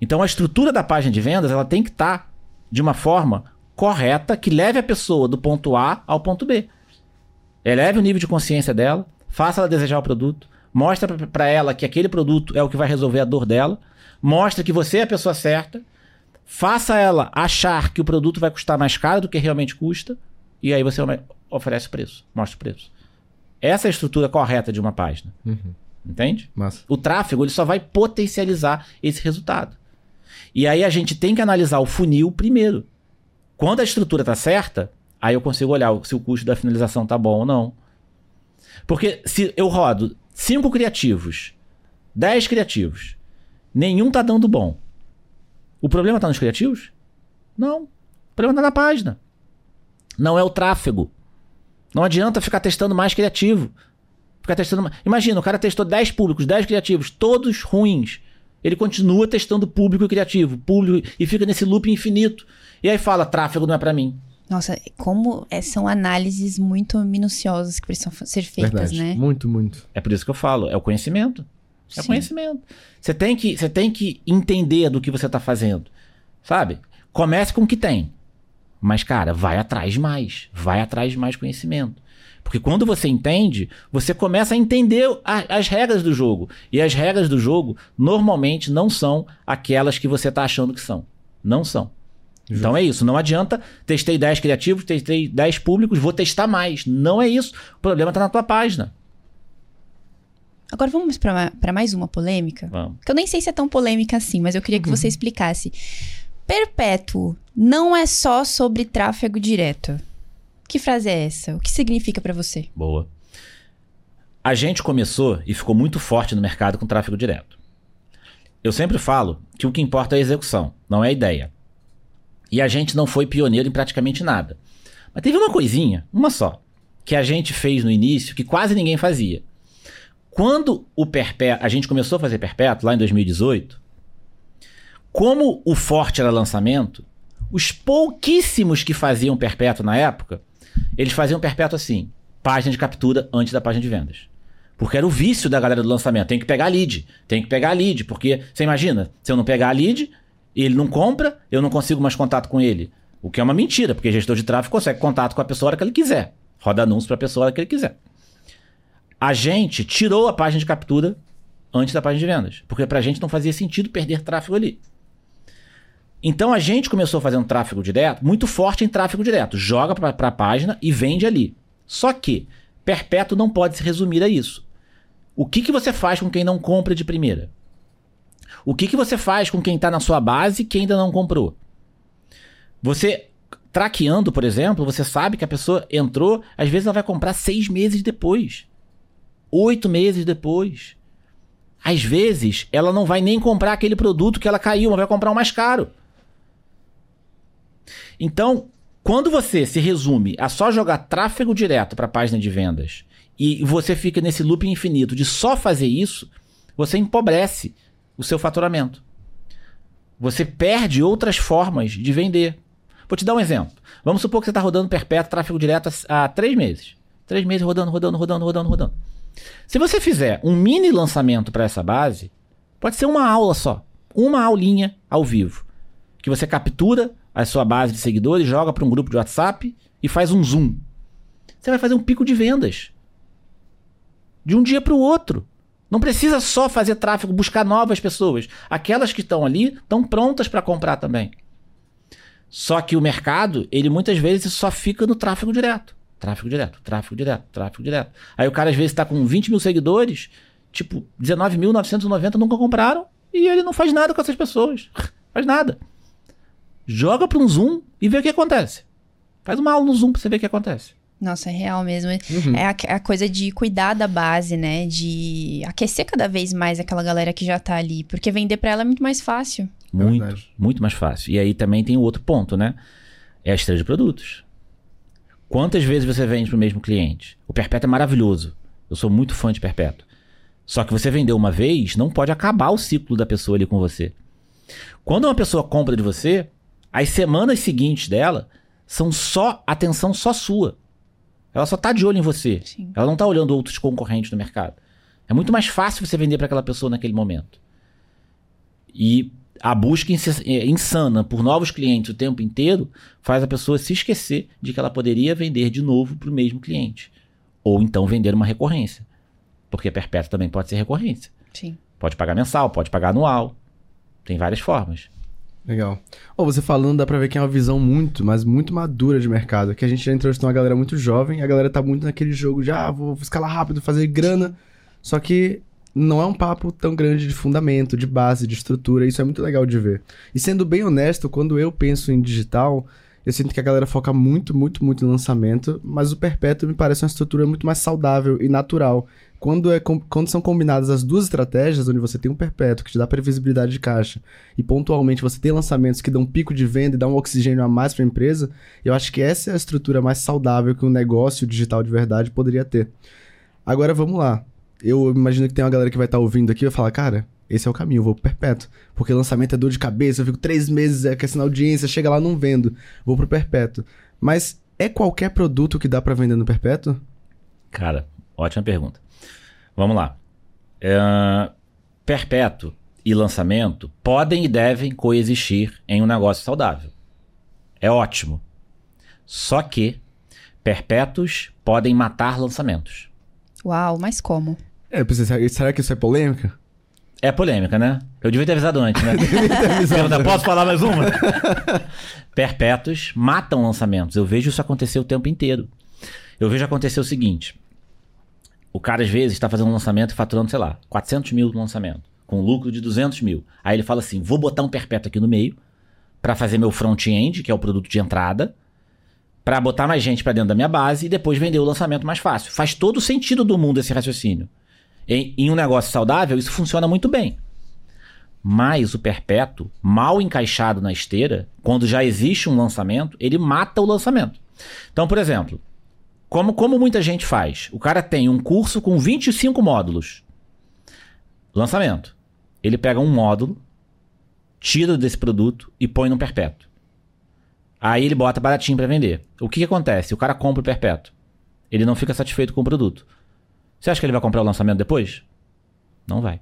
C: Então a estrutura da página de vendas ela tem que estar de uma forma correta que leve a pessoa do ponto A ao ponto B. Eleve o nível de consciência dela, faça ela desejar o produto, mostra para ela que aquele produto é o que vai resolver a dor dela, mostra que você é a pessoa certa, faça ela achar que o produto vai custar mais caro do que realmente custa, e aí você oferece o preço, mostra o preço. Essa é a estrutura correta de uma página.
B: Uhum.
C: Entende?
B: Massa.
C: O tráfego ele só vai potencializar esse resultado. E aí a gente tem que analisar o funil primeiro. Quando a estrutura tá certa, aí eu consigo olhar se o custo da finalização tá bom ou não. Porque se eu rodo cinco criativos, 10 criativos, nenhum tá dando bom. O problema tá nos criativos? Não. O problema tá na página. Não é o tráfego. Não adianta ficar testando mais criativo. Ficar testando mais. Imagina, o cara testou 10 públicos, 10 criativos, todos ruins. Ele continua testando público e criativo, público e fica nesse loop infinito. E aí fala, tráfego não é para mim.
A: Nossa, como é, são análises muito minuciosas que precisam ser feitas,
B: Verdade.
A: né?
B: Muito, muito.
C: É por isso que eu falo, é o conhecimento. É
A: Sim.
C: conhecimento. Você tem que, você tem que entender do que você tá fazendo. Sabe? Comece com o que tem. Mas, cara, vai atrás mais. Vai atrás de mais conhecimento. Porque quando você entende, você começa a entender a- as regras do jogo. E as regras do jogo normalmente não são aquelas que você tá achando que são. Não são. Então é isso. Não adianta. Testei 10 criativos, testei 10 públicos, vou testar mais. Não é isso. O problema tá na tua página.
A: Agora vamos pra mais uma polêmica?
C: Vamos.
A: Que eu nem sei se é tão polêmica assim, mas eu queria que você explicasse. Perpétuo não é só sobre tráfego direto. Que frase é essa? O que significa pra você?
C: Boa. A gente começou e ficou muito forte no mercado com tráfego direto. Eu sempre falo que o que importa é a execução, não é a ideia. E a gente não foi pioneiro em praticamente nada. Mas teve uma coisinha, uma só, que a gente fez no início que quase ninguém fazia. Quando o perpétuo, a gente começou a fazer perpétuo lá em 2018, como o forte era lançamento, os pouquíssimos que faziam perpétuo na época, eles faziam perpétuo assim, página de captura antes da página de vendas. Porque era o vício da galera do lançamento. Tem que pegar lead. Tem que pegar lead. Porque, você imagina, se eu não pegar a lead, ele não compra, eu não consigo mais contato com ele. O que é uma mentira, porque gestor de tráfego consegue contato com a pessoa a hora que ele quiser. Roda anúncio para a pessoa a hora que ele quiser. A gente tirou a página de captura antes da página de vendas. Porque pra gente não fazia sentido perder tráfego ali. Então a gente começou a fazer um tráfego direto, muito forte em tráfego direto. Joga para a página e vende ali. Só que perpétuo não pode se resumir a isso. O que, que você faz com quem não compra de primeira? O que, que você faz com quem está na sua base que ainda não comprou? Você traqueando, por exemplo, você sabe que a pessoa entrou, às vezes ela vai comprar seis meses depois, oito meses depois. Às vezes ela não vai nem comprar aquele produto que ela caiu, mas vai comprar o mais caro. Então, quando você se resume a só jogar tráfego direto para a página de vendas e você fica nesse loop infinito de só fazer isso, você empobrece o seu faturamento. Você perde outras formas de vender. Vou te dar um exemplo. Vamos supor que você está rodando perpétuo tráfego direto há três meses. Três meses rodando, rodando, rodando, rodando, rodando. Se você fizer um mini lançamento para essa base, pode ser uma aula só. Uma aulinha ao vivo. Que você captura a sua base de seguidores, joga para um grupo de WhatsApp e faz um zoom. Você vai fazer um pico de vendas. De um dia para o outro. Não precisa só fazer tráfego, buscar novas pessoas. Aquelas que estão ali estão prontas para comprar também. Só que o mercado, ele muitas vezes só fica no tráfego direto. Tráfego direto, tráfego direto, tráfego direto. Aí o cara às vezes está com 20 mil seguidores, tipo, 19.990 nunca compraram e ele não faz nada com essas pessoas. [LAUGHS] faz nada. Joga para um Zoom e vê o que acontece. Faz uma aula no Zoom para você ver o que acontece.
A: Nossa, é real mesmo.
B: Uhum.
A: É a, a coisa de cuidar da base, né? De aquecer cada vez mais aquela galera que já tá ali. Porque vender pra ela é muito mais fácil.
C: Muito,
B: Verdade.
C: muito mais fácil. E aí também tem o outro ponto, né? É a esteira de produtos. Quantas vezes você vende pro mesmo cliente? O Perpétuo é maravilhoso. Eu sou muito fã de Perpétuo. Só que você vendeu uma vez, não pode acabar o ciclo da pessoa ali com você. Quando uma pessoa compra de você, as semanas seguintes dela são só atenção só sua. Ela só tá de olho em você.
A: Sim.
C: Ela não tá olhando outros concorrentes no mercado. É muito mais fácil você vender para aquela pessoa naquele momento. E a busca é, insana por novos clientes o tempo inteiro faz a pessoa se esquecer de que ela poderia vender de novo para o mesmo cliente. Ou então vender uma recorrência. Porque perpétuo também pode ser recorrência.
A: Sim.
C: Pode pagar mensal, pode pagar anual. Tem várias formas.
B: Legal. Ó, você falando, dá pra ver que é uma visão muito, mas muito madura de mercado. Que a gente já entrevistou uma galera muito jovem, a galera tá muito naquele jogo de, ah, vou escalar rápido, fazer grana. Só que não é um papo tão grande de fundamento, de base, de estrutura. Isso é muito legal de ver. E sendo bem honesto, quando eu penso em digital, eu sinto que a galera foca muito, muito, muito no lançamento, mas o perpétuo me parece uma estrutura muito mais saudável e natural. Quando, é, quando são combinadas as duas estratégias, onde você tem um perpétuo que te dá previsibilidade de caixa e pontualmente você tem lançamentos que dão um pico de venda e dá um oxigênio a mais para a empresa, eu acho que essa é a estrutura mais saudável que um negócio digital de verdade poderia ter. Agora vamos lá. Eu imagino que tem uma galera que vai estar ouvindo aqui e vai falar, cara, esse é o caminho, eu vou pro perpétuo. Porque lançamento é dor de cabeça, eu fico três meses aquecendo a audiência, chega lá não vendo. Vou pro perpétuo. Mas é qualquer produto que dá para vender no perpétuo?
C: Cara, ótima pergunta. Vamos lá. É, perpétuo e lançamento podem e devem coexistir em um negócio saudável. É ótimo. Só que perpétuos podem matar lançamentos.
A: Uau, mas como?
B: É, eu pensei, será- que isso é polêmica?
C: É polêmica, né? Eu devia ter avisado antes, né? [LAUGHS] Pergunta, posso falar mais uma? [LAUGHS] Perpétuos matam lançamentos. Eu vejo isso acontecer o tempo inteiro. Eu vejo acontecer o seguinte: o cara às vezes está fazendo um lançamento e faturando, sei lá, 400 mil no lançamento, com lucro de 200 mil. Aí ele fala assim: vou botar um perpétuo aqui no meio para fazer meu front-end, que é o produto de entrada, para botar mais gente para dentro da minha base e depois vender o lançamento mais fácil. Faz todo o sentido do mundo esse raciocínio. Em, em um negócio saudável, isso funciona muito bem. Mas o perpétuo, mal encaixado na esteira, quando já existe um lançamento, ele mata o lançamento. Então, por exemplo, como, como muita gente faz? O cara tem um curso com 25 módulos. Lançamento. Ele pega um módulo, tira desse produto e põe no perpétuo. Aí ele bota baratinho para vender. O que, que acontece? O cara compra o perpétuo. Ele não fica satisfeito com o produto. Você acha que ele vai comprar o lançamento depois? Não vai.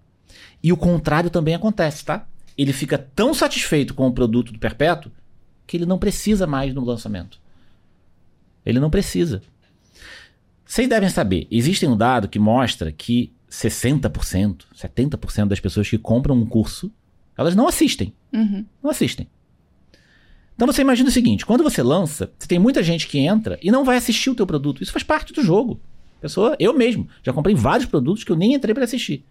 C: E o contrário também acontece, tá? Ele fica tão satisfeito com o produto do perpétuo que ele não precisa mais no lançamento. Ele não precisa. Vocês devem saber, existe um dado que mostra que 60%, 70% das pessoas que compram um curso, elas não assistem.
A: Uhum.
C: Não assistem. Então você imagina o seguinte, quando você lança, você tem muita gente que entra e não vai assistir o teu produto. Isso faz parte do jogo. Pessoa, eu mesmo, já comprei vários produtos que eu nem entrei para assistir.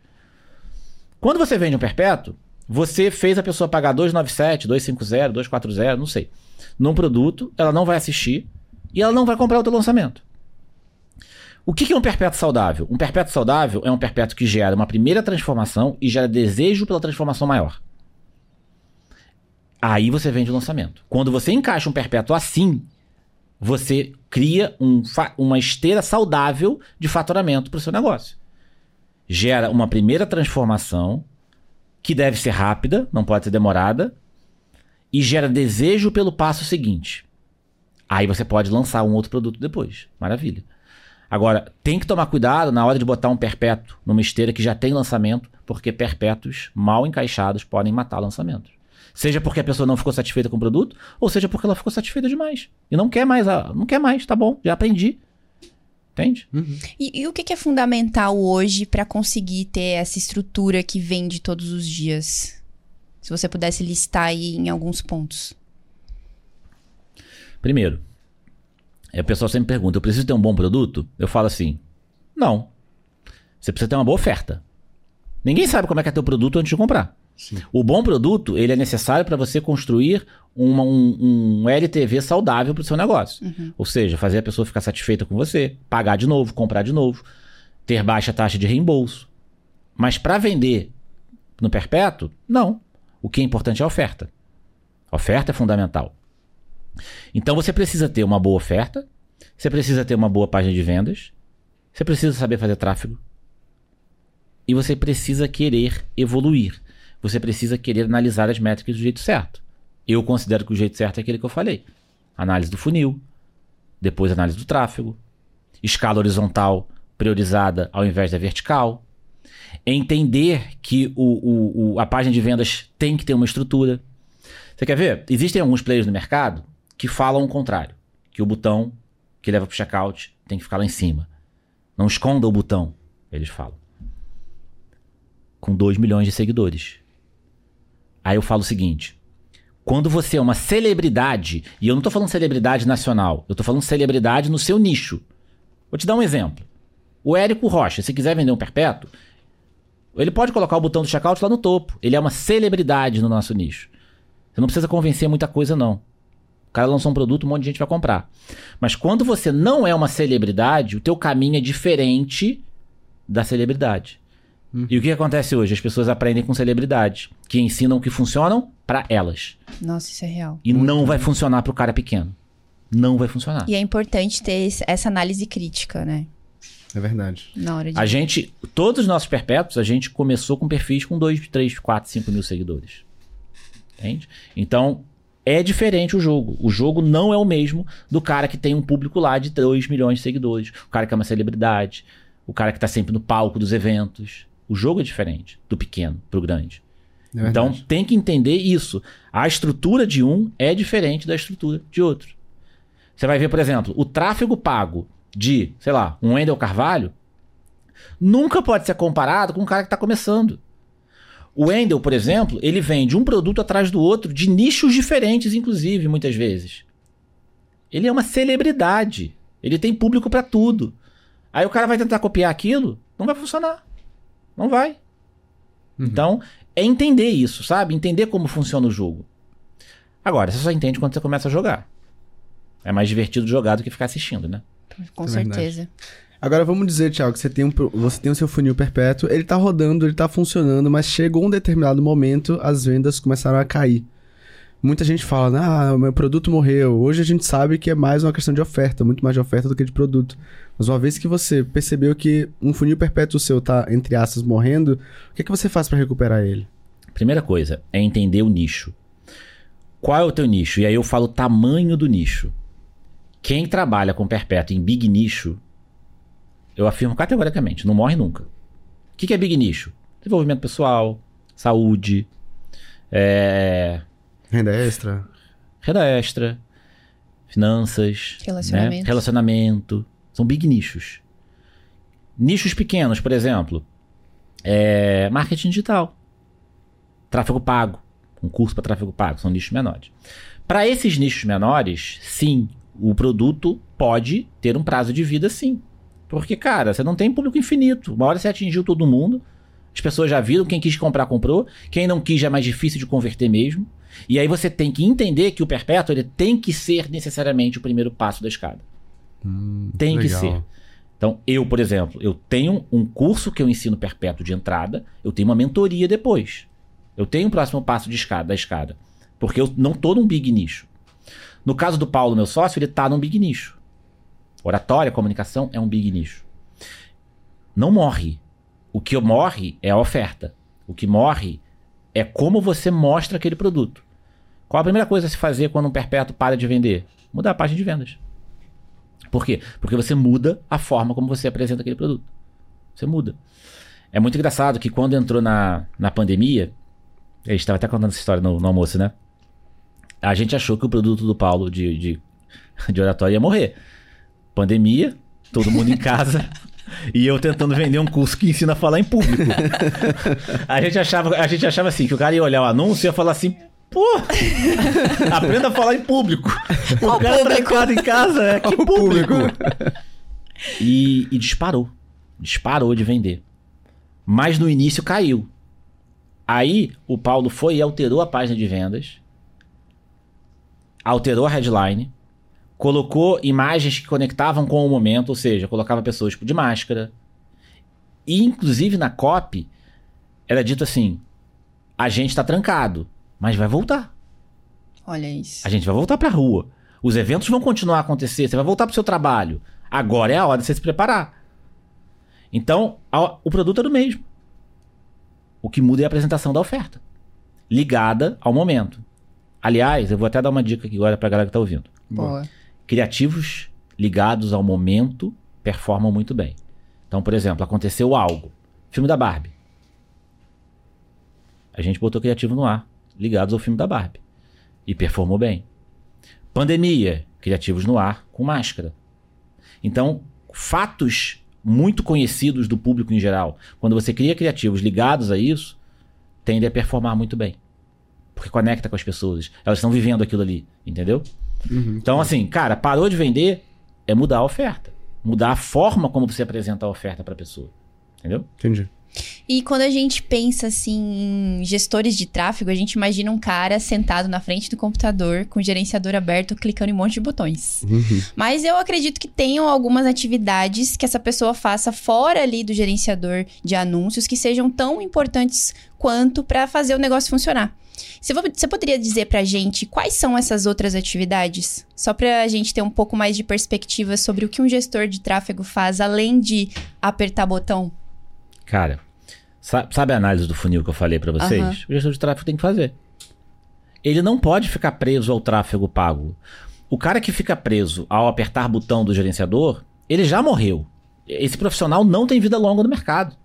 C: Quando você vende um perpétuo, você fez a pessoa pagar 297, 250, 240, não sei, num produto, ela não vai assistir e ela não vai comprar o teu lançamento. O que é um perpétuo saudável? Um perpétuo saudável é um perpétuo que gera uma primeira transformação e gera desejo pela transformação maior. Aí você vende o lançamento. Quando você encaixa um perpétuo assim, você cria um uma esteira saudável de faturamento para o seu negócio. Gera uma primeira transformação, que deve ser rápida, não pode ser demorada, e gera desejo pelo passo seguinte. Aí você pode lançar um outro produto depois. Maravilha. Agora, tem que tomar cuidado na hora de botar um perpétuo numa esteira que já tem lançamento, porque perpétuos mal encaixados podem matar lançamentos. Seja porque a pessoa não ficou satisfeita com o produto, ou seja porque ela ficou satisfeita demais. E não quer mais, não quer mais, tá bom, já aprendi. Entende?
A: E, e o que, que é fundamental hoje pra conseguir ter essa estrutura que vende todos os dias? Se você pudesse listar aí em alguns pontos.
C: Primeiro, é, o pessoal sempre pergunta: eu preciso ter um bom produto? Eu falo assim: não. Você precisa ter uma boa oferta. Ninguém sabe como é que é teu produto antes de comprar.
B: Sim.
C: O bom produto, ele é necessário para você construir uma- um, um LTV saudável para o seu negócio. Ou seja, fazer a pessoa ficar satisfeita com você, pagar de novo, comprar de novo, ter baixa taxa de reembolso. Mas para vender no perpétuo, não. O que é importante é a oferta. A oferta é fundamental. Então você precisa ter uma boa oferta, você precisa ter uma boa página de vendas, você precisa saber fazer tráfego e você precisa querer evoluir. Você precisa querer analisar as métricas do jeito certo. Eu considero que o jeito certo é aquele que eu falei: análise do funil, depois análise do tráfego, escala horizontal priorizada ao invés da vertical, entender que o, o- o- a página de vendas tem que ter uma estrutura. Você quer ver? Existem alguns players no mercado que falam o contrário, que o botão que leva para o checkout tem que ficar lá em cima. Não esconda o botão, eles falam. Com 2 milhões de seguidores. Aí eu falo o seguinte: quando você é uma celebridade, e eu não tô falando celebridade nacional, eu tô falando celebridade no seu nicho. Vou te dar um exemplo. O Érico Rocha, se quiser vender um perpétuo, ele pode colocar o botão do checkout lá no topo. Ele é uma celebridade no nosso nicho. Você não precisa convencer muita coisa, não. O cara lançou um produto, um monte de gente vai comprar. Mas quando você não é uma celebridade, o teu caminho é diferente da celebridade. E o que acontece hoje? As pessoas aprendem com celebridades, que ensinam o que funcionam para elas.
A: Nossa, isso é real.
C: E não vai funcionar pro cara pequeno. Não vai funcionar.
A: E é importante ter essa análise crítica, né?
B: É verdade.
A: Na hora de.
C: A gente, todos os nossos perpétuos, a gente começou com perfis com 2, 3, 4, 5 mil seguidores. Entende? Então, é diferente o jogo. O jogo não é o mesmo do cara que tem um público lá de 2 milhões de seguidores. O cara que é uma celebridade. O cara que tá sempre no palco dos eventos. O jogo é diferente do pequeno pro grande.
B: É.
C: Então tem que entender isso. A estrutura de um é diferente da estrutura de outro. Você vai ver, por exemplo, o tráfego pago de, sei lá, um Wendel Carvalho nunca pode ser comparado com um cara que está começando. O Wendel, por exemplo, ele vende um produto atrás do outro, de nichos diferentes, inclusive, muitas vezes. Ele é uma celebridade. Ele tem público para tudo. Aí o cara vai tentar copiar aquilo, não vai funcionar. Não vai. Então, é entender isso, sabe? Entender como funciona o jogo. Agora, você só entende quando você começa a jogar. É mais divertido jogar do que ficar assistindo, né?
A: Com
B: É
A: certeza.
B: Agora vamos dizer, Thiago, que você tem, um, você tem o seu funil perpétuo, ele tá rodando, ele tá funcionando, mas chegou um determinado momento, as vendas começaram a cair. Muita gente fala, ah, o meu produto morreu. Hoje a gente sabe que é mais uma questão de oferta, muito mais de oferta do que de produto. Mas uma vez que você percebeu que um funil perpétuo seu tá, entre aspas, morrendo, o que, é que você faz pra recuperar ele?
C: Primeira coisa é entender o nicho. Qual é o teu nicho? E aí eu falo o tamanho do nicho. Quem trabalha com perpétuo em big nicho, eu afirmo categoricamente, não morre nunca. O que, que é big nicho? Desenvolvimento pessoal, saúde, é,
B: Renda extra?
C: renda extra, finanças,
A: Relacionamento.
C: né? relacionamento. São big nichos. Nichos pequenos, por exemplo, é marketing digital, tráfego pago, um curso para tráfego pago, são nichos menores. Para esses nichos menores, sim, o produto pode ter um prazo de vida, sim. Porque, cara, você não tem público infinito. Uma hora você atingiu todo mundo, as pessoas já viram, quem quis comprar, comprou. Quem não quis já é mais difícil de converter mesmo. E aí você tem que entender que o perpétuo ele tem que ser necessariamente o primeiro passo da escada. Tem que
B: legal.
C: ser. Então, eu, por exemplo, eu tenho um curso que eu ensino perpétuo de entrada, eu tenho uma mentoria depois. Eu tenho o próximo passo de escada, da escada. Porque eu não tô num big nicho. No caso do Paulo, meu sócio, ele tá num big nicho. Oratória, comunicação é um big nicho. Não morre. O que morre é a oferta. O que morre é como você mostra aquele produto. Qual a primeira coisa a se fazer quando um perpétuo para de vender? Mudar a página de vendas. Por quê? Porque você muda a forma como você apresenta aquele produto. Você muda. É muito engraçado que quando entrou na, na pandemia, a gente estava até contando essa história no, no almoço, né? A gente achou que o produto do Paulo de, de, de oratória ia morrer. Pandemia, todo mundo em casa. [LAUGHS] E eu tentando vender um curso que ensina a falar em público. [LAUGHS] a, gente achava, a gente achava assim, que o cara ia olhar o anúncio e ia falar assim, Pô! [LAUGHS] Aprenda a falar em público. O cara
A: público?
C: trancado em casa é que público.
B: público.
C: E, e disparou. Disparou de vender. Mas no início caiu. Aí o Paulo foi e alterou a página de vendas. Alterou a headline. Colocou imagens que conectavam com o momento, ou seja, colocava pessoas de máscara. E inclusive na copy era dito assim: a gente tá trancado, mas vai voltar.
A: Olha isso.
C: A gente vai voltar pra rua. Os eventos vão continuar a acontecer. Você vai voltar pro seu trabalho. Agora é a hora de você se preparar. Então, a- o produto é o mesmo. O que muda é a apresentação da oferta. Ligada ao momento. Aliás, eu vou até dar uma dica aqui agora pra galera que tá ouvindo.
A: Boa.
C: Criativos ligados ao momento performam muito bem. Então, por exemplo, aconteceu algo. Filme da Barbie. A gente botou criativo no ar, ligados ao filme da Barbie. E performou bem. Pandemia, criativos no ar com máscara. Então, fatos muito conhecidos do público em geral, quando você cria criativos ligados a isso, tende a performar muito bem. Porque conecta com as pessoas. Elas estão vivendo aquilo ali, entendeu? Então, assim, cara, parou de vender é mudar a oferta. Mudar a forma como você apresenta a oferta para a pessoa. Entendeu?
B: Entendi.
A: E quando a gente pensa assim em gestores de tráfego, a gente imagina um cara sentado na frente do computador com o gerenciador aberto, clicando em um monte de botões.
B: Uhum.
A: Mas eu acredito que tenham algumas atividades que essa pessoa faça fora ali do gerenciador de anúncios que sejam tão importantes quanto para fazer o negócio funcionar. Você vo- Você poderia dizer pra gente quais são essas outras atividades? Só pra gente ter um pouco mais de perspectiva sobre o que um gestor de tráfego faz além de apertar botão.
C: Cara, sa- sabe a análise do funil que eu falei para vocês?
A: Aham.
C: O gestor de tráfego tem que fazer. Ele não pode ficar preso ao tráfego pago. O cara que fica preso ao apertar botão do gerenciador, ele já morreu. Esse profissional não tem vida longa no mercado.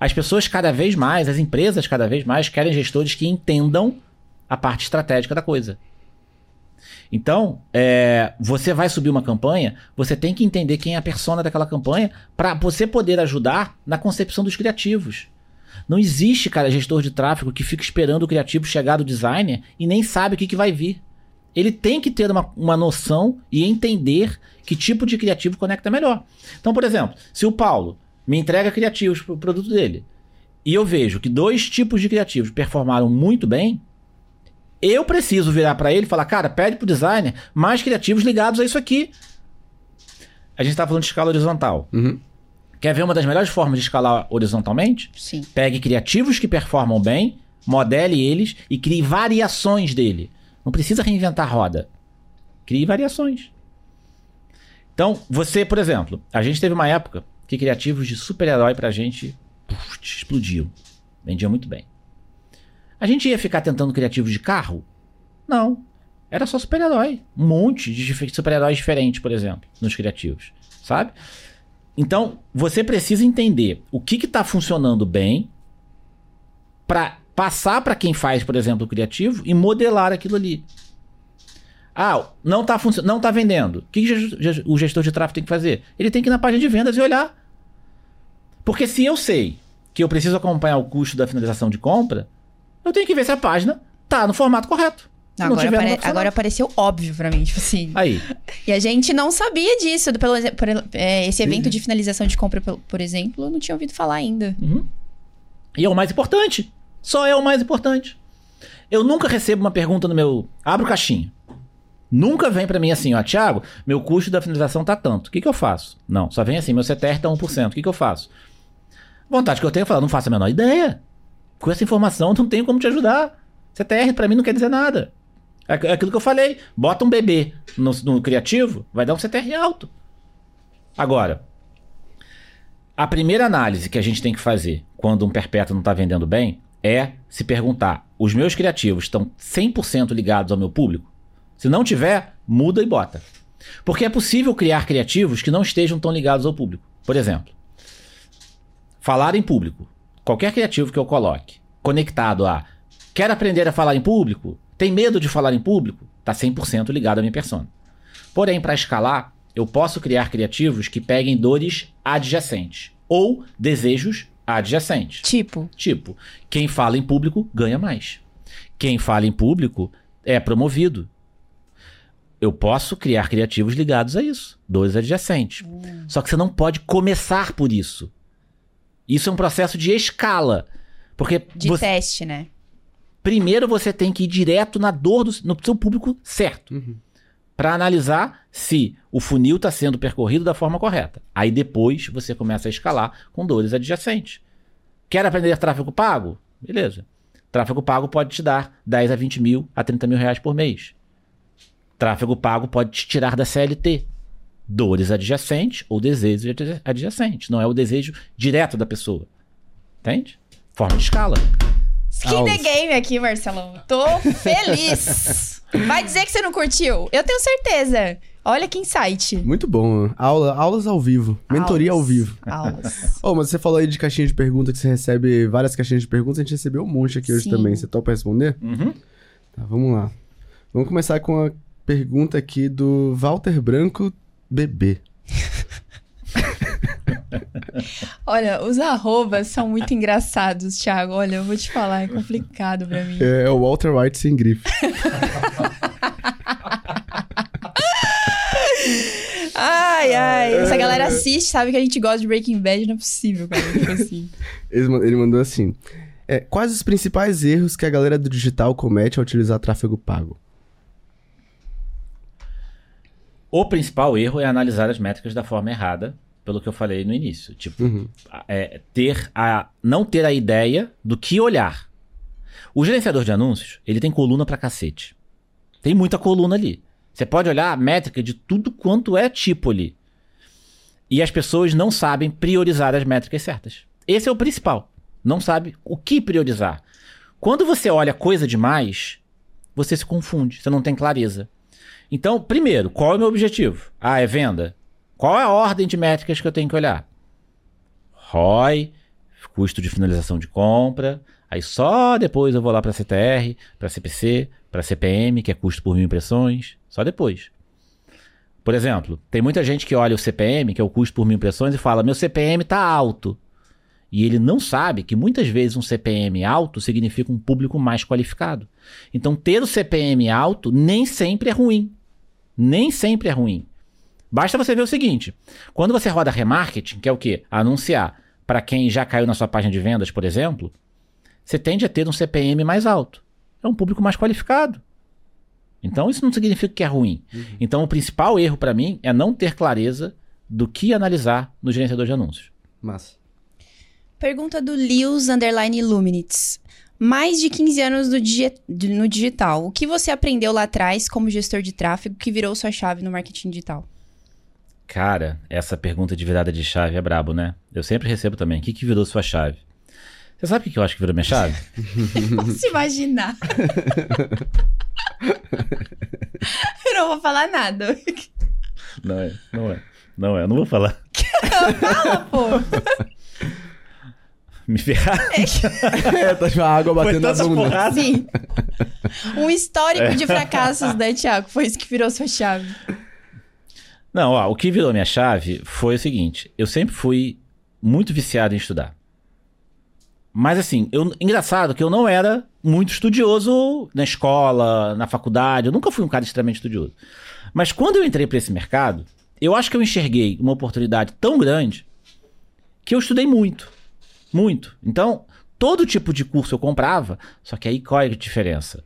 C: As pessoas cada vez mais, as empresas cada vez mais querem gestores que entendam a parte estratégica da coisa. Então, é, você vai subir uma campanha, você tem que entender quem é a persona daquela campanha para você poder ajudar na concepção dos criativos. Não existe, cara, gestor de tráfego que fica esperando o criativo chegar do designer e nem sabe o que, que vai vir. Ele tem que ter uma, uma noção e entender que tipo de criativo conecta melhor. Então, por exemplo, se o Paulo me entrega criativos para o produto dele e eu vejo que dois tipos de criativos performaram muito bem, eu preciso virar para ele e falar, cara, pede pro designer mais criativos ligados a isso aqui. A gente tá falando de escala horizontal.
B: Uhum.
C: Quer ver uma das melhores formas de escalar horizontalmente?
A: Sim.
C: Pegue criativos que performam bem, modele eles e crie variações dele. Não precisa reinventar a roda. Crie variações. Então, você, por exemplo, a gente teve uma época que criativos de super-herói pra gente puf, explodiam. Vendia muito bem. A gente ia ficar tentando criativos de carro? Não. Era só super-herói. Um monte de super-heróis diferentes, por exemplo, nos criativos. Sabe? Então, você precisa entender o que está funcionando bem para passar para quem faz, por exemplo, o criativo e modelar aquilo ali. Ah, não está não tá vendendo. O que o gestor de tráfego tem que fazer? Ele tem que ir na página de vendas e olhar. Porque se eu sei que eu preciso acompanhar o custo da finalização de compra, eu tenho que ver se a página tá no formato correto. Se
A: Agora,
C: tiver,
A: apare- agora apareceu óbvio pra mim, [LAUGHS] tipo assim.
C: Aí,
A: E a gente não sabia disso. Pelo, por, é, esse evento de finalização de compra, por, exemplo, eu não tinha ouvido falar ainda.
C: Uhum. E é o mais importante. Só é o mais importante. Eu nunca recebo uma pergunta no meu. Abro caixinha. Nunca vem pra mim assim, ó, Thiago, meu custo da finalização tá tanto. O que, que eu faço? Não, só vem assim, meu CTR tá 1%. O que, que eu faço? Vontade que eu tenho é falar, não faço a menor ideia. Com essa informação, não tenho como te ajudar. CTR pra mim não quer dizer nada. É é aquilo que eu falei. Bota um bebê no, no criativo, vai dar um CTR alto. Agora, a primeira análise que a gente tem que fazer quando um perpétuo não está vendendo bem é se perguntar: os meus criativos estão 100% ligados ao meu público? Se não tiver, muda e bota. Porque é possível criar criativos que não estejam tão ligados ao público. Por exemplo, falar em público. Qualquer criativo que eu coloque conectado a quer aprender a falar em público, tem medo de falar em público, está 100% ligado à minha persona. Porém, para escalar, eu posso criar criativos que peguem dores adjacentes ou desejos adjacentes.
A: Tipo,
C: Tipo, quem fala em público ganha mais. Quem fala em público é promovido. Eu posso criar criativos ligados a isso, dores adjacentes. Só que você não pode começar por isso. Isso é um processo de escala. Porque
A: De
C: você-
A: teste, né?
C: primeiro você tem que ir direto na dor do no seu público certo. Pra analisar se o funil está sendo percorrido da forma correta. Aí depois você começa a escalar com dores adjacentes. Quer aprender tráfego pago? Beleza. Tráfego pago pode te dar 10 a 20 mil a 30 mil reais por mês. Tráfego pago pode te tirar da CLT. Dores adjacentes ou desejos adja- adjacentes. Não é o desejo direto da pessoa. Entende? Forma de escala.
A: Skin the
B: Aulas.
A: game aqui, Marcelão. Tô feliz. [LAUGHS] Vai dizer que você não curtiu? Eu tenho certeza. Olha que insight.
B: Muito bom. Aula, aulas ao vivo. Mentoria ao
A: Aulas.
B: vivo.
A: Aulas. [LAUGHS]
B: Oh, mas você falou aí de caixinha de pergunta, que você recebe várias caixinhas de perguntas. A gente recebeu um monte aqui hoje
A: Sim.
B: também. Você topa responder?
C: Uhum.
B: Tá, vamos lá. Vamos começar com a pergunta aqui do Walter Branco Bebê.
A: Olha, os arrobas são muito engraçados, Thiago. Olha, eu vou te falar, é complicado pra mim.
B: É, é o Walter White sem grife.
A: Ai, ai. Essa galera assiste, sabe que a gente gosta de Breaking Bad, não é possível, cara. Tipo assim.
B: Ele mandou assim: é, Quais os principais erros que a galera do digital comete ao utilizar tráfego pago?
C: O principal erro é analisar as métricas da forma errada, pelo que eu falei no início. Tipo,
B: Uhum.
C: é, ter a, não ter a ideia do que olhar. O gerenciador de anúncios, ele tem coluna pra cacete. Tem muita coluna ali. Você pode olhar a métrica de tudo quanto é tipo ali. E as pessoas não sabem priorizar as métricas certas. Esse é o principal. Não sabe o que priorizar. Quando você olha coisa demais, você se confunde, você não tem clareza. Então, primeiro, qual é o meu objetivo? Ah, é venda. Qual é a ordem de métricas que eu tenho que olhar? ROI, custo de finalização de compra. Aí só depois eu vou lá para CTR, para CPC, para CPM, que é custo por mil impressões. Só depois. Por exemplo, tem muita gente que olha o CPM, que é o custo por mil impressões, e fala: meu CPM tá alto. E ele não sabe que muitas vezes um CPM alto significa um público mais qualificado. Então, ter o CPM alto nem sempre é ruim. Nem sempre é ruim. Basta você ver o seguinte: quando você roda remarketing, que é o quê? Anunciar para quem já caiu na sua página de vendas, por exemplo, você tende a ter um CPM mais alto. É um público mais qualificado. Então isso não significa que é ruim. Então o principal erro para mim é não ter clareza do que analisar no gerenciador de anúncios.
B: Massa.
A: Pergunta do Lewis Underline Illuminates. Mais de 15 anos do digi- no digital. O que você aprendeu lá atrás como gestor de tráfego que virou sua chave no marketing digital?
C: Cara, essa pergunta de virada de chave é brabo, né? Eu sempre recebo também. O que, que virou sua chave? Você sabe o que que eu acho que virou minha chave? [LAUGHS]
A: Posso imaginar. [LAUGHS] Eu não vou falar nada.
C: Não é, não é. Não é, eu não vou falar. [LAUGHS]
A: Pô,
C: Me ferrar. [LAUGHS]
B: É, tá com a água
C: Foi
B: batendo na bunda.
C: porradas.
A: sim. Um histórico de fracassos, né, Thiago? Foi isso que virou sua chave.
C: Não, ó, o que virou minha chave foi o seguinte: eu sempre fui muito viciado em estudar. Mas assim, eu, engraçado que eu não era muito estudioso na escola, na faculdade, eu nunca fui um cara extremamente estudioso. Mas quando eu entrei para esse mercado, eu acho que eu enxerguei uma oportunidade tão grande que eu estudei muito. Muito. Então, todo tipo de curso eu comprava, só que aí qual é a diferença?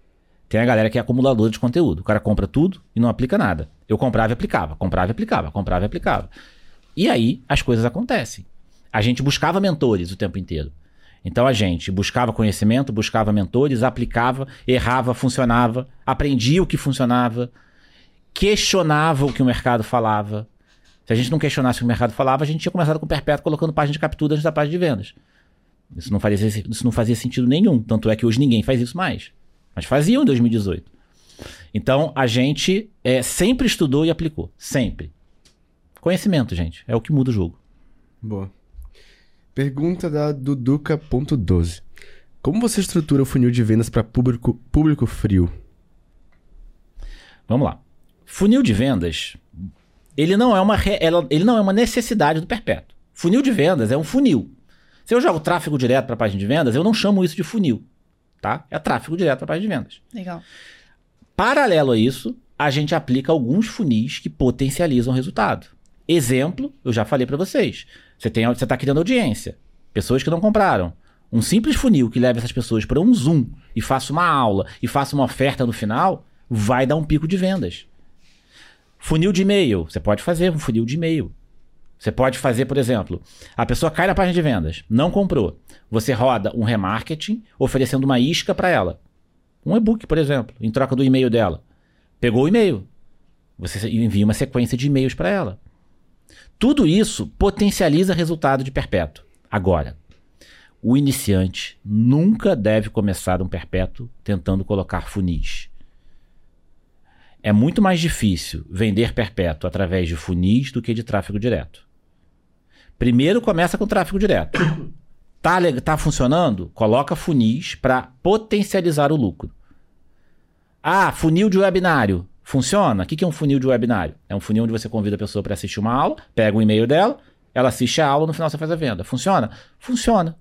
C: Tem a galera que é acumuladora de conteúdo. O cara compra tudo e não aplica nada. Eu comprava e aplicava, comprava e aplicava, comprava e aplicava. E aí as coisas acontecem. A gente buscava mentores o tempo inteiro. Então a gente buscava conhecimento, buscava mentores, aplicava, errava, funcionava, aprendia o que funcionava, questionava o que o mercado falava. Se a gente não questionasse o que o mercado falava, a gente tinha começado com o perpétuo colocando página de captura antes da página de vendas. Isso não, fazia, isso não fazia sentido nenhum. Tanto é que hoje ninguém faz isso mais. Mas faziam em 2018. Então a gente é, sempre estudou e aplicou. Sempre. Conhecimento, gente. É o que muda o jogo.
B: Boa. Pergunta da Duduca.12. Como você estrutura o funil de vendas para público, público frio?
C: Vamos lá. Funil de vendas, ele não é uma, ele não é uma necessidade do perpétuo. Funil de vendas é um funil. Se eu jogo tráfego direto para a página de vendas, eu não chamo isso de funil. tá? É tráfego direto para página de vendas.
A: Legal.
C: Paralelo a isso, a gente aplica alguns funis que potencializam o resultado. Exemplo, eu já falei para vocês. Você tem, você está criando audiência, pessoas que não compraram. Um simples funil que leve essas pessoas para um Zoom e faça uma aula e faça uma oferta no final, vai dar um pico de vendas. Funil de e-mail, você pode fazer um funil de e-mail. Você pode fazer, por exemplo, a pessoa cai na página de vendas, não comprou. Você roda um remarketing oferecendo uma isca para ela. Um e-book, por exemplo, em troca do e-mail dela. Pegou o e-mail. Você envia uma sequência de e-mails para ela. Tudo isso potencializa resultado de perpétuo. Agora, o iniciante nunca deve começar um perpétuo tentando colocar funis. É muito mais difícil vender perpétuo através de funis do que de tráfego direto. Primeiro começa com tráfego direto. [COUGHS] Tá, tá funcionando? Coloca funis para potencializar o lucro. Ah, funil de webinário. Funciona? O que é um funil de webinário? É um funil onde você convida a pessoa para assistir uma aula, pega o e-mail dela, ela assiste a aula, no final você faz a venda. Funciona? Funciona.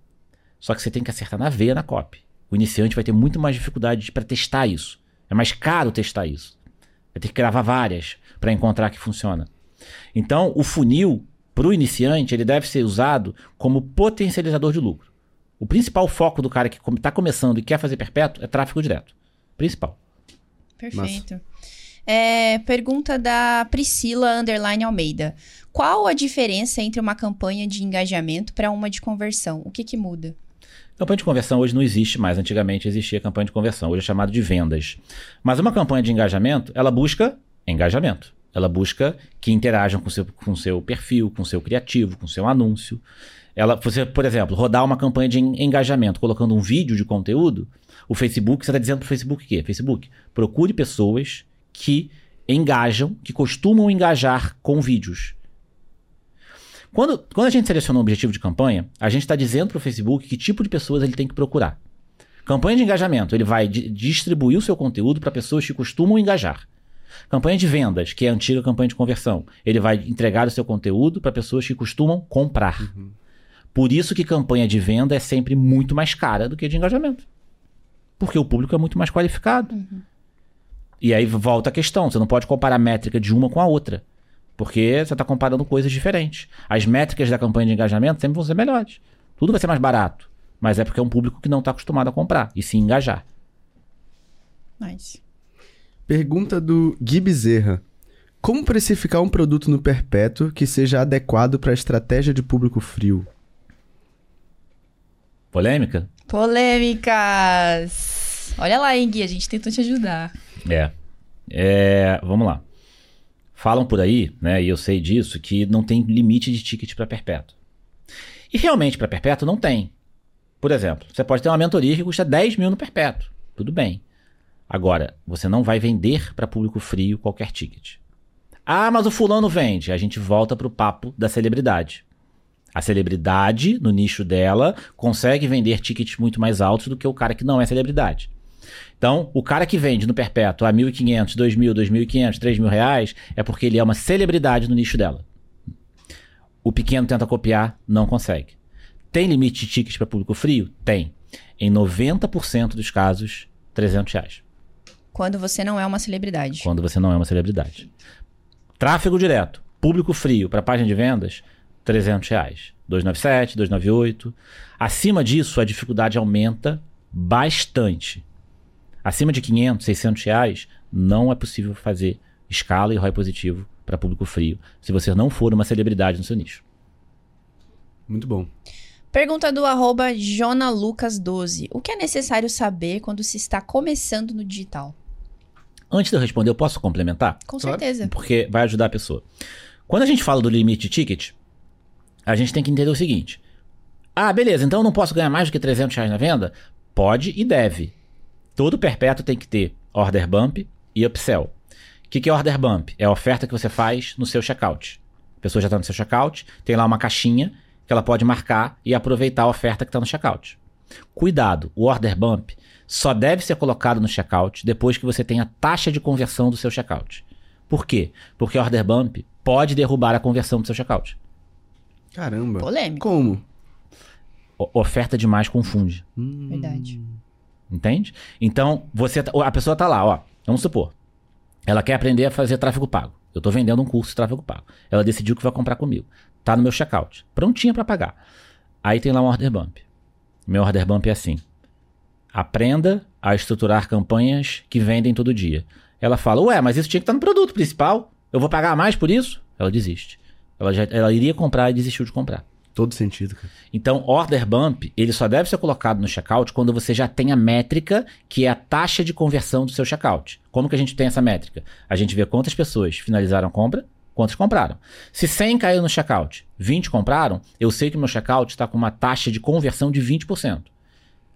C: Só que você tem que acertar na veia na copy. O iniciante vai ter muito mais dificuldade para testar isso. É mais caro testar isso. Vai ter que gravar várias para encontrar que funciona. Então, o funil, para o iniciante, ele deve ser usado como potencializador de lucro. O principal foco do cara que está começando e quer fazer perpétuo é tráfego direto. Principal.
A: Perfeito. É, pergunta da Priscila Underline Almeida. Qual a diferença entre uma campanha de engajamento para uma de conversão? O que, que muda?
C: Campanha de conversão hoje não existe mais. Antigamente existia campanha de conversão. Hoje é chamado de vendas. Mas uma campanha de engajamento, ela busca engajamento. Ela busca que interajam com seu, com seu perfil, com seu criativo, com seu anúncio. Ela, você, por exemplo, rodar uma campanha de engajamento colocando um vídeo de conteúdo, o Facebook, você está dizendo para o Facebook o quê? Facebook, procure pessoas que engajam, que costumam engajar com vídeos. Quando, quando a gente seleciona um objetivo de campanha, a gente está dizendo para o Facebook que tipo de pessoas ele tem que procurar. Campanha de engajamento, ele vai distribuir o seu conteúdo para pessoas que costumam engajar. Campanha de vendas, que é a antiga campanha de conversão, ele vai entregar o seu conteúdo para pessoas que costumam comprar. Uhum. Por isso que campanha de venda é sempre muito mais cara do que de engajamento. Porque o público é muito mais qualificado. Uhum. E aí volta a questão: você não pode comparar a métrica de uma com a outra. Porque você está comparando coisas diferentes. As métricas da campanha de engajamento sempre vão ser melhores. Tudo vai ser mais barato. Mas é porque é um público que não está acostumado a comprar e se engajar.
A: Nice.
B: Pergunta do Gui Bezerra. Como precificar um produto no perpétuo que seja adequado para a estratégia de público frio?
C: Polêmica?
A: Polêmicas! Olha lá, hein, Gui, a gente tentou te ajudar.
C: É. é vamos lá. Falam por aí, né, e eu sei disso, que não tem limite de ticket para perpétuo. E realmente, para perpétuo, não tem. Por exemplo, você pode ter uma mentoria que custa 10 mil no perpétuo. Tudo bem. Agora, você não vai vender para público frio qualquer ticket. Ah, mas o fulano vende. A gente volta para o papo da celebridade. A celebridade, no nicho dela, consegue vender tickets muito mais altos do que o cara que não é celebridade. Então, o cara que vende no perpétuo a 1.500, 2.000, 2.500, 3.000 reais é porque ele é uma celebridade no nicho dela. O pequeno tenta copiar, não consegue. Tem limite de tickets para público frio? Tem. Em 90% dos casos, 300 reais.
A: Quando você não é uma celebridade.
C: Quando você não é uma celebridade. Tráfego direto, público frio para página de vendas, 300 reais. 297, 298. Acima disso, a dificuldade aumenta bastante. Acima de 500, 600 reais, não é possível fazer escala e ROI positivo para público frio, se você não for uma celebridade no seu nicho.
B: Muito bom.
A: Pergunta do arroba jonalucas12. O que é necessário saber quando se está começando no digital?
C: Antes de eu responder, eu posso complementar?
A: Com certeza.
C: Porque vai ajudar a pessoa. Quando a gente fala do limite de ticket, a gente tem que entender o seguinte. Ah, beleza, então eu não posso ganhar mais do que 300 reais na venda? Pode e deve. Todo perpétuo tem que ter order bump e upsell. O que, que é order bump? É a oferta que você faz no seu checkout. A pessoa já está no seu checkout, tem lá uma caixinha que ela pode marcar e aproveitar a oferta que está no checkout. Cuidado, o order bump só deve ser colocado no checkout depois que você tem a taxa de conversão do seu checkout. Por quê? Porque order bump pode derrubar a conversão do seu checkout.
B: Caramba.
A: Polêmico.
B: Como?
C: O oferta demais confunde.
A: Hum. Verdade.
C: Entende? Então, você tá- a pessoa tá lá, ó. Vamos supor. Ela quer aprender a fazer tráfego pago. Eu tô vendendo um curso de tráfego pago. Ela decidiu que vai comprar comigo. Tá no meu checkout. Prontinha para pagar. Aí tem lá um order bump. Meu order bump é assim. Aprenda a estruturar campanhas que vendem todo dia. Ela fala, ué, mas isso tinha que estar no produto principal. Eu vou pagar mais por isso? Ela desiste. Ela, já, ela iria comprar e desistiu de comprar.
B: Todo sentido, cara.
C: Então, order bump, ele só deve ser colocado no checkout quando você já tem a métrica, que é a taxa de conversão do seu checkout. Como que a gente tem essa métrica? A gente vê quantas pessoas finalizaram a compra, quantas compraram. Se 100 caiu no checkout, 20 compraram, eu sei que meu checkout está com uma taxa de conversão de 20%.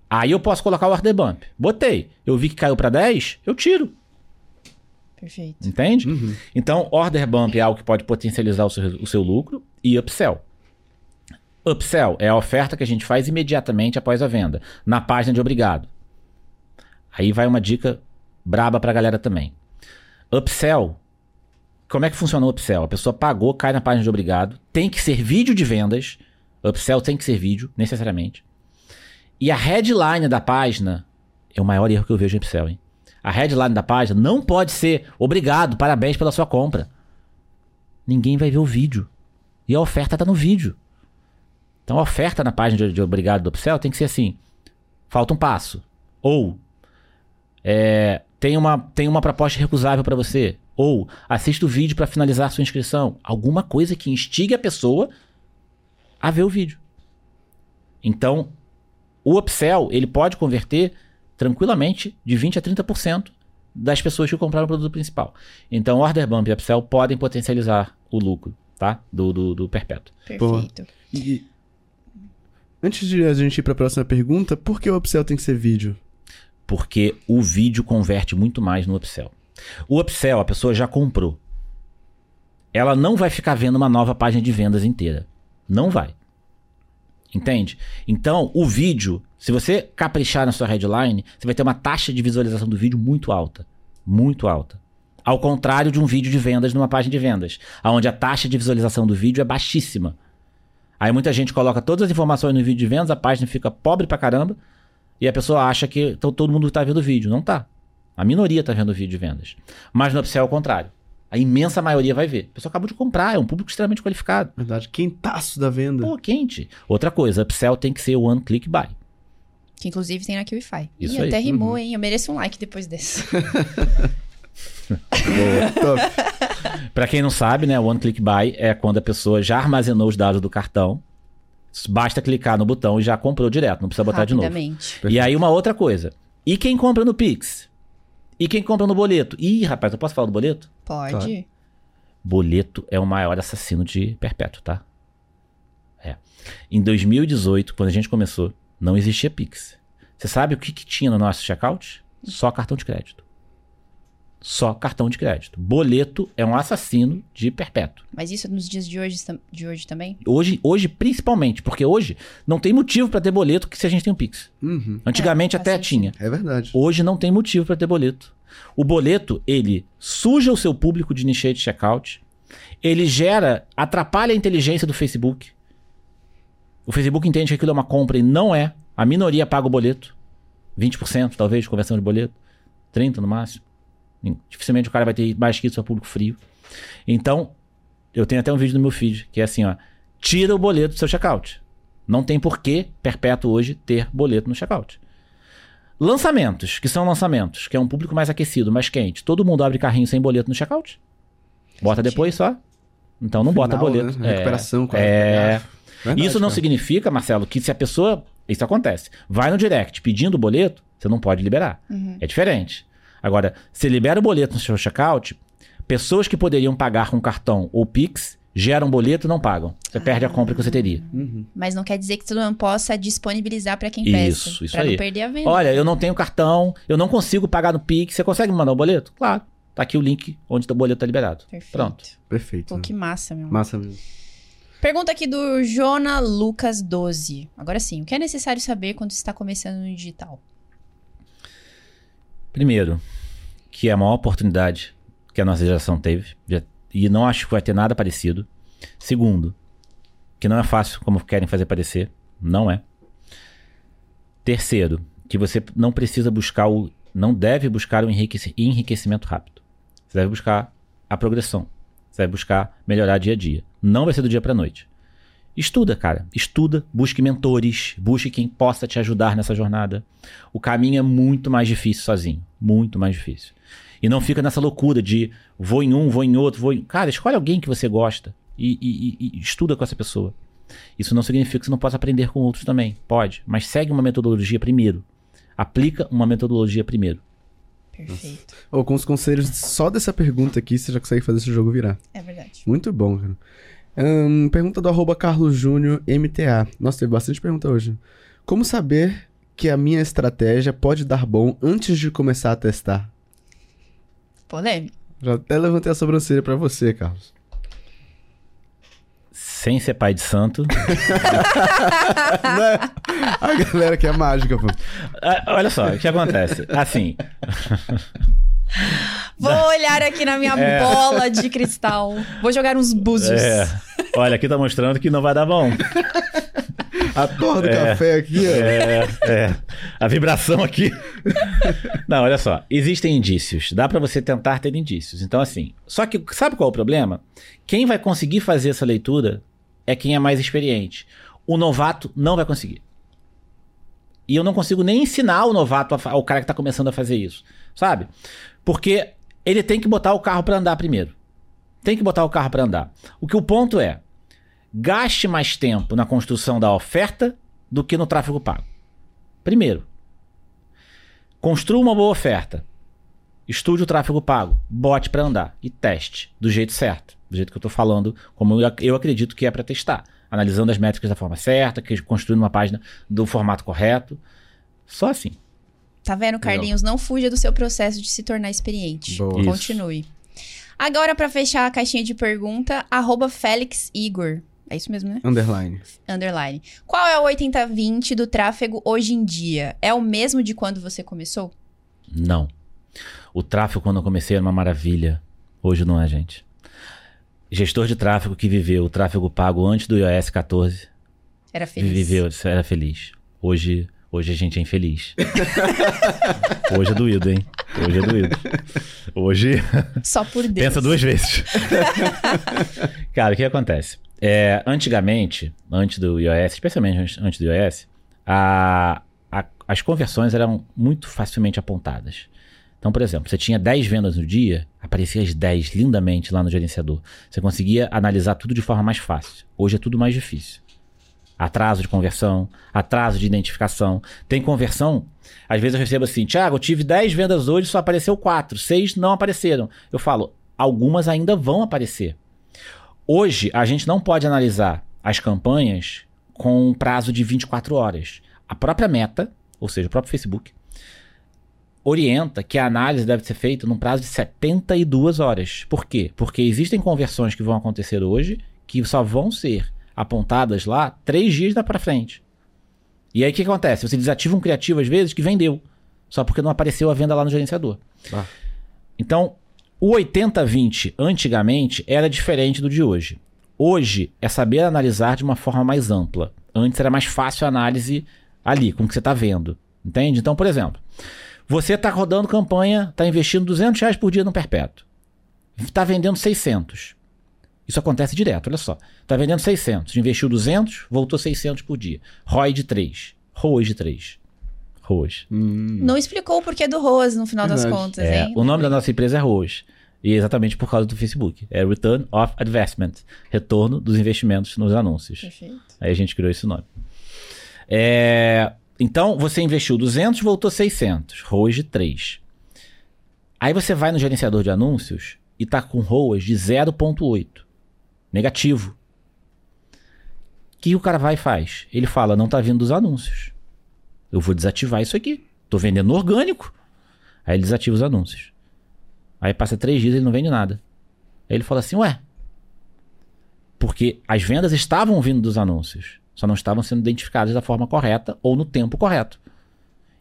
C: Aí eu posso colocar o order bump. Botei. Eu vi que caiu para 10, eu tiro.
A: Perfeito.
C: Entende? Então, order bump é algo que pode potencializar o seu, o seu lucro e upsell. Upsell é a oferta que a gente faz imediatamente após a venda, na página de obrigado. Aí vai uma dica braba pra galera também. Upsell. Como é que funciona o upsell? A pessoa pagou, cai na página de obrigado, tem que ser vídeo de vendas. Upsell tem que ser vídeo, necessariamente. E a headline da página é o maior erro que eu vejo em upsell, hein? A headline da página não pode ser obrigado, parabéns pela sua compra. Ninguém vai ver o vídeo. E a oferta está no vídeo. Então a oferta na página de, de obrigado do upsell tem que ser assim: falta um passo. Ou é, tem, uma, tem uma proposta recusável para você. Ou assista o vídeo para finalizar sua inscrição. Alguma coisa que instigue a pessoa a ver o vídeo. Então, o upsell ele pode converter tranquilamente de 20 a 30% das pessoas que compraram o produto principal. Então, order bump e upsell podem potencializar o lucro, tá? Do, do, do perpétuo.
A: Perfeito.
B: E antes de a gente ir pra próxima pergunta, por que o upsell tem que ser vídeo?
C: Porque o vídeo converte muito mais no upsell. O upsell, a pessoa já comprou. Ela não vai ficar vendo uma nova página de vendas inteira. Não vai. Entende? Então, o vídeo, se você caprichar na sua headline, você vai ter uma taxa de visualização do vídeo muito alta. Muito alta. Ao contrário de um vídeo de vendas numa página de vendas, onde a taxa de visualização do vídeo é baixíssima. Aí muita gente coloca todas as informações no vídeo de vendas, a página fica pobre pra caramba, e a pessoa acha que to- todo mundo tá vendo o vídeo. Não tá. A minoria tá vendo o vídeo de vendas. Mas no upsell é o contrário. A imensa maioria vai ver. A pessoa acabou de comprar, é um público extremamente qualificado.
B: Verdade, quentaço da venda.
C: Pô, quente. Outra coisa, upsell tem que ser one click buy.
A: Que inclusive tem na QIFI.
C: Isso
A: Ih,
C: aí.
A: até rimou, hein? Eu mereço um like depois desse. [LAUGHS] [LAUGHS]
B: Top.
C: Pra quem não sabe, né, one click buy é quando a pessoa já armazenou os dados do cartão, basta clicar no botão e já comprou direto, não precisa botar de novo. E aí uma outra coisa. E quem compra no Pix? E quem compra no boleto? Ih, rapaz, eu posso falar do boleto?
A: Pode.
B: Claro.
C: Boleto é o maior assassino de perpétuo, tá? É. Em 2018, quando a gente começou, não existia Pix. Você sabe o que, que tinha no nosso checkout? Só cartão de crédito. Só cartão de crédito. Boleto é um assassino de perpétuo.
A: Mas isso nos dias de hoje, de hoje também?
C: Hoje, hoje principalmente, porque hoje não tem motivo pra ter boleto que se a gente tem um Pix.
B: Uhum,
C: Antigamente
A: É,
C: até
A: sentido.
C: tinha.
B: é verdade.
C: Hoje não tem motivo para ter boleto. O boleto, ele suja o seu público de initiate checkout. Ele gera, atrapalha a inteligência do Facebook. O Facebook entende que aquilo é uma compra e não é. A minoria paga o boleto. 20% talvez de conversão de boleto. 30% no máximo. Dificilmente o cara vai ter mais que isso para público frio. Então, eu tenho até um vídeo no meu feed que é assim, ó. Tira o boleto do seu checkout. Não tem por que perpétuo hoje ter boleto no checkout. Lançamentos, que são lançamentos, que é um público mais aquecido, mais quente. Todo mundo abre carrinho sem boleto no checkout? Bota depois só? Então não bota
B: Final,
C: boleto.
B: né? Recuperação, quase.
C: É.
B: Verdade,
C: Isso não
B: cara.
C: significa, Marcelo, que se a pessoa. Isso acontece. Vai no direct pedindo o boleto, você não pode liberar.
A: Uhum.
C: É diferente. Agora, você libera o boleto no seu checkout, pessoas que poderiam pagar com cartão ou Pix geram boleto e não pagam. Você perde a compra que você teria.
B: Uhum.
A: Mas não quer dizer que tu não possa disponibilizar pra quem peça.
C: Isso, isso
A: pra
C: aí.
A: não perder a venda.
C: Olha, eu não tenho cartão, eu não consigo pagar no Pix. Você consegue me mandar o boleto? Claro. Tá aqui o link onde o boleto tá liberado.
A: Perfeito.
C: Pronto.
B: Perfeito.
A: Pô,
B: né?
A: que massa, meu.
B: Massa mesmo.
A: Pergunta aqui do Jona Lucas 12. Agora sim, o que é necessário saber quando se está começando no digital?
C: Primeiro, que é a maior oportunidade que a nossa geração teve. e não acho que vai ter nada parecido. Segundo, que não é fácil como querem fazer parecer. Não é. Terceiro, que você não precisa buscar o. não deve buscar o enriqueci- enriquecimento rápido. Você deve buscar a progressão. Você deve buscar melhorar dia a dia. Não vai ser do dia para noite. Estuda, cara. Estuda, busque mentores, busque quem possa te ajudar nessa jornada. O caminho é muito mais difícil sozinho. Muito mais difícil. E não fica nessa loucura de vou em um, vou em outro, vou em. Cara, escolhe alguém que você gosta e, e- e- e estuda com essa pessoa. Isso não significa que você não possa aprender com outros também. Pode. Mas segue uma metodologia primeiro. Aplica uma metodologia primeiro.
A: Perfeito.
B: Ou com os conselhos só dessa pergunta aqui, você já consegue fazer esse jogo virar.
A: É verdade.
B: Muito bom, cara. Ahn, pergunta do arroba Carlos Júnior MTA. Nossa, teve bastante pergunta hoje. Como saber que a minha estratégia pode dar bom antes de começar a testar?
A: Polêmico.
B: Já até levantei a sobrancelha pra você, Carlos.
C: Sem ser pai de santo. [LAUGHS]
B: Né? A galera que é mágica, pô.
C: Ah, Olha só, o que acontece? Assim, [LAUGHS]
A: Vou olhar aqui na minha [LAUGHS]
C: É.
A: bola de cristal. Vou jogar uns búzios.
C: é, olha, aqui tá mostrando que não vai dar bom.
B: A torre do
C: É.
B: café aqui, ó.
C: É, é. A vibração aqui. Não, olha só. Existem indícios. Dá pra você tentar ter indícios. Então, assim. Só que, sabe qual é o problema? Quem vai conseguir fazer essa leitura é quem é mais experiente. O novato não vai conseguir. E eu não consigo nem ensinar o novato, ao cara que tá começando a fazer isso. Sabe? Porque ele tem que botar o carro pra andar primeiro. Tem que botar o carro pra andar. O que o ponto é, gaste mais tempo na construção da oferta do que no tráfego pago. Primeiro, construa uma boa oferta. Estude o tráfego pago, bote para andar e teste do jeito certo, do jeito que eu tô falando, como eu, ac- eu acredito que é para testar, analisando as métricas da forma certa, construindo uma página do formato correto. Só assim.
A: Tá vendo, Carlinhos? Não fuja do seu processo de se tornar experiente.
B: Boa.
C: Isso.
A: Continue. Agora, pra fechar a caixinha de pergunta, arroba Félix Igor. É isso mesmo, né?
B: Underline.
A: Underline. Qual é o 80-20 do tráfego hoje em dia? É o mesmo de quando você começou?
C: Não. O tráfego, quando eu comecei, era uma maravilha. Hoje não é, gente. Gestor de tráfego que viveu o tráfego pago antes do iOS 14
A: Era feliz.
C: Viveu, era feliz. Hoje, hoje a gente é infeliz. [LAUGHS] hoje é doído, hein? Hoje é doído. Hoje, [LAUGHS]
A: Só por Deus.
C: pensa duas vezes. [LAUGHS] Cara, o que acontece? É, antigamente, antes do iOS, especialmente antes- do iOS, a- a- as conversões eram muito facilmente apontadas. Então, por exemplo, você tinha 10 vendas no dia, aparecia as 10 lindamente lá no gerenciador. Você conseguia analisar tudo de forma mais fácil. Hoje é tudo mais difícil atraso de conversão, atraso de identificação. Tem conversão, às vezes eu recebo assim, Thiago, eu tive 10 vendas hoje, só apareceu 4, 6 não apareceram. Eu falo, algumas ainda vão aparecer. Hoje, a gente não pode analisar as campanhas com um prazo de 24 horas. A própria meta, ou seja, o próprio Facebook, orienta que a análise deve ser feita num prazo de 72 horas. Por quê? Porque existem conversões que vão acontecer hoje que só vão ser apontadas lá três dias da pra frente. E aí o que acontece? Você desativa um criativo às vezes que vendeu, só porque não apareceu a venda lá no gerenciador.
B: Ah.
C: Então, o 80-20 antigamente era diferente do de hoje. Hoje é saber analisar de uma forma mais ampla. Antes era mais fácil a análise ali, com o que você está vendo. Entende? Então, por exemplo, você está rodando campanha, está investindo 200 reais por dia no perpétuo. Está vendendo 600. Isso acontece direto, olha só. Está vendendo 600, investiu 200, voltou 600 por dia. ROI de 3. ROAS de 3. ROAS.
B: Hum.
A: Não explicou o porquê do ROAS no final das
B: Verdade.
A: contas,
C: É,
A: hein?
C: o nome da nossa empresa é ROAS. E é exatamente por causa do Facebook. É Return of Investment. Retorno dos investimentos nos anúncios.
A: Perfeito.
C: Aí a gente criou esse nome. É, então, você investiu 200, voltou 600. ROAS de 3. Aí você vai no gerenciador de anúncios e tá com ROAS de 0.8. Negativo. O que o cara vai e faz? Ele fala, não tá vindo dos anúncios. Eu vou desativar isso aqui. Tô vendendo orgânico. Aí ele desativa os anúncios. Aí passa três dias e ele não vende nada. Aí ele fala assim, ué, porque as vendas estavam vindo dos anúncios, só não estavam sendo identificadas da forma correta ou no tempo correto.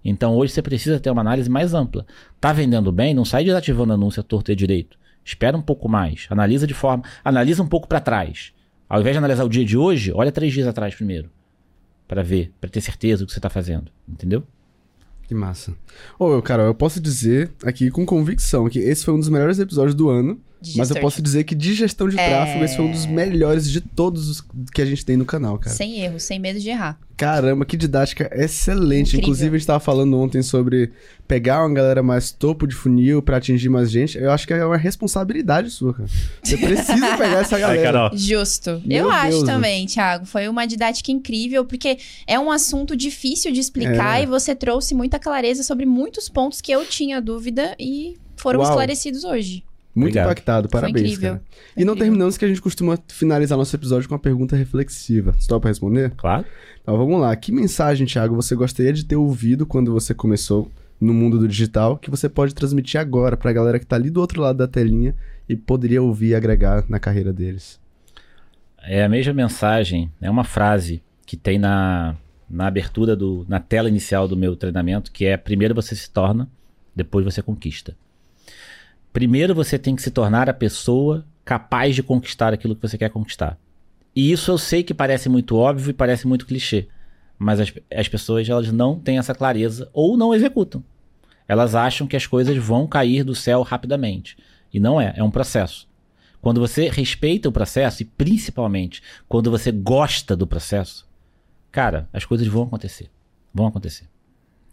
C: Então hoje você precisa ter uma análise mais ampla. Tá vendendo bem, não sai desativando anúncio a torto e direito. Espera um pouco mais, analisa de forma, analisa um pouco para trás. Ao invés de analisar o dia de hoje, olha três dias atrás primeiro, Pra ver, pra ter certeza do que você tá fazendo, entendeu?
B: Que massa. Ô, cara, eu posso dizer aqui com convicção que esse foi um dos melhores episódios do ano.
A: De
B: Mas eu posso dizer que de gestão de
A: É.
B: tráfego, esse foi um dos melhores de todos os que a gente tem no canal, cara.
A: Sem erro, sem medo de errar.
B: Caramba, que didática excelente.
A: Incrível.
B: Inclusive, a gente tava falando ontem sobre pegar uma galera mais topo de funil pra atingir mais gente. Eu acho que é uma responsabilidade sua, cara. Você precisa [LAUGHS] pegar essa galera.
A: Justo.
B: Meu
A: eu acho
B: Deus,
A: também, Thiago. Foi uma didática incrível, porque é um assunto difícil de explicar
B: É.
A: e você trouxe muita clareza sobre muitos pontos que eu tinha dúvida e foram
B: Uau.
A: esclarecidos hoje.
B: Muito
C: Obrigado.
B: impactado, parabéns,
A: incrível.
B: cara.
A: Foi
B: E não terminamos que a gente costuma finalizar nosso episódio com uma pergunta reflexiva. Você topa responder?
C: Claro.
B: Então vamos lá. Que mensagem, Thiago, você gostaria de ter ouvido quando você começou no mundo do digital que você pode transmitir agora pra galera que tá ali do outro lado da telinha e poderia ouvir e agregar na carreira deles?
C: É a mesma mensagem, é uma frase que tem na, na abertura do. na tela inicial do meu treinamento, que é primeiro você se torna, depois você conquista. Primeiro você tem que se tornar a pessoa capaz de conquistar aquilo que você quer conquistar. E isso eu sei que parece muito óbvio e parece muito clichê. Mas as, as pessoas elas não têm essa clareza ou não executam. Elas acham que as coisas vão cair do céu rapidamente. E não é, é um processo. Quando você respeita o processo, e principalmente quando você gosta do processo, cara, as coisas vão acontecer. Vão acontecer.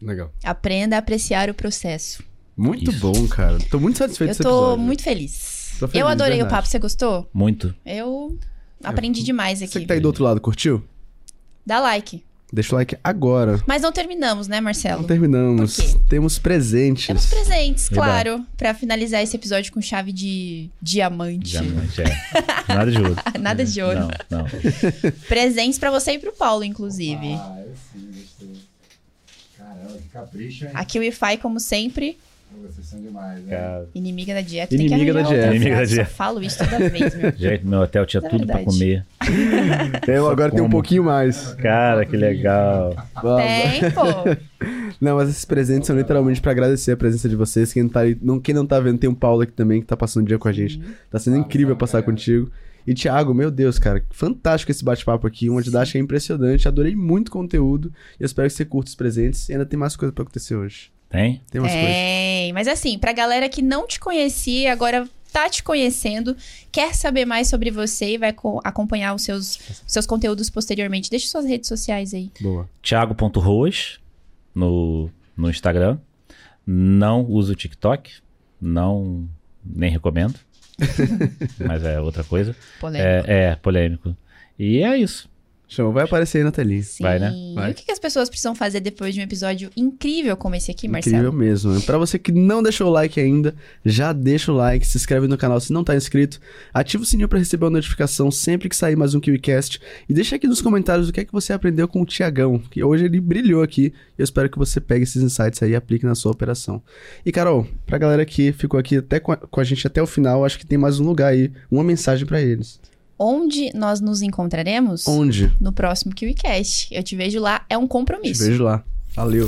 B: Legal.
A: Aprenda a apreciar o processo.
B: Muito
C: Isso.
B: bom, cara. Tô muito satisfeito
A: eu tô
B: episódio.
A: muito feliz.
B: Tô feliz,
A: eu adorei
B: verdade.
A: o papo, você gostou?
C: Muito.
A: Eu aprendi demais
B: Você
A: aqui.
B: que tá aí do outro lado, curtiu?
A: Dá like.
B: Deixa o like agora.
A: Mas não terminamos, né, Marcelo?
B: Não terminamos.
A: Por quê?
B: Temos presentes.
A: Temos presentes,
C: Verdade.
A: claro, pra finalizar esse episódio com chave de diamante.
C: Diamante, é. [LAUGHS] Nada de ouro.
A: Nada de ouro.
C: Não, não. [LAUGHS]
A: Presentes pra você e pro Paulo, inclusive.
D: Ah, eu sim, gostei. Caramba, que capricho, hein?
A: Aqui o Wi-Fi, como sempre,
D: Vocês são demais, né?
C: Cara,
A: inimiga da dieta.
B: Inimiga
A: Tem que
B: da
A: arranjar outra
B: dieta.
C: Inimiga da dieta.
A: Só falo isso toda vez, meu. [LAUGHS]
C: gente, meu hotel tinha
A: É
C: tudo pra
A: verdade.
C: comer. [LAUGHS]
B: Eu agora tenho um pouquinho mais.
C: Cara, que legal.
A: Tem, pô. [LAUGHS]
B: Não, mas esses presentes são literalmente pra agradecer a presença de vocês. Quem, tá aí- não, quem não tá vendo, tem o Paulo aqui também, que tá passando o dia com a gente. Tá sendo incrível passar contigo. E Thiago, meu Deus, cara, fantástico esse bate-papo aqui. Uma didática impressionante. Adorei muito o conteúdo. E eu espero que você curta os presentes. E ainda tem mais coisa pra acontecer hoje.
C: Tem?
B: Tem umas coisas.
A: Tem. Mas assim, pra galera que não te conhecia, agora tá te conhecendo, quer saber mais sobre você e vai co- acompanhar os seus, os seus conteúdos posteriormente. Deixa suas redes sociais aí.
B: Boa.
C: Thiago.roas no, no Instagram. Não uso o TikTok. Não. Nem recomendo. [LAUGHS] Mas é outra coisa.
A: Polêmico.
C: É, é polêmico. E é isso.
B: Show, vai aparecer aí na telinha.
A: Sim.
C: vai, né?
B: Vai.
A: E o que, as pessoas precisam fazer depois de um episódio incrível como esse aqui,
B: Incrível
A: Marcelo?
B: mesmo. Pra você que não deixou o like ainda, já deixa o like, se inscreve no canal se não tá inscrito, ativa o sininho pra receber uma notificação sempre que sair mais um KiwiCast e deixa aqui nos comentários o que é que você aprendeu com o Tiagão, que hoje ele brilhou aqui e eu espero que você pegue esses insights aí e aplique na sua operação. E Carol, pra galera que ficou aqui até com a, com a gente até o final, acho que tem mais um lugar aí, uma mensagem pra eles.
A: Onde nós nos encontraremos?
B: Onde?
A: No próximo KiwiCast. Eu te vejo lá, é um
B: Te
A: compromisso.
B: vejo lá. Valeu.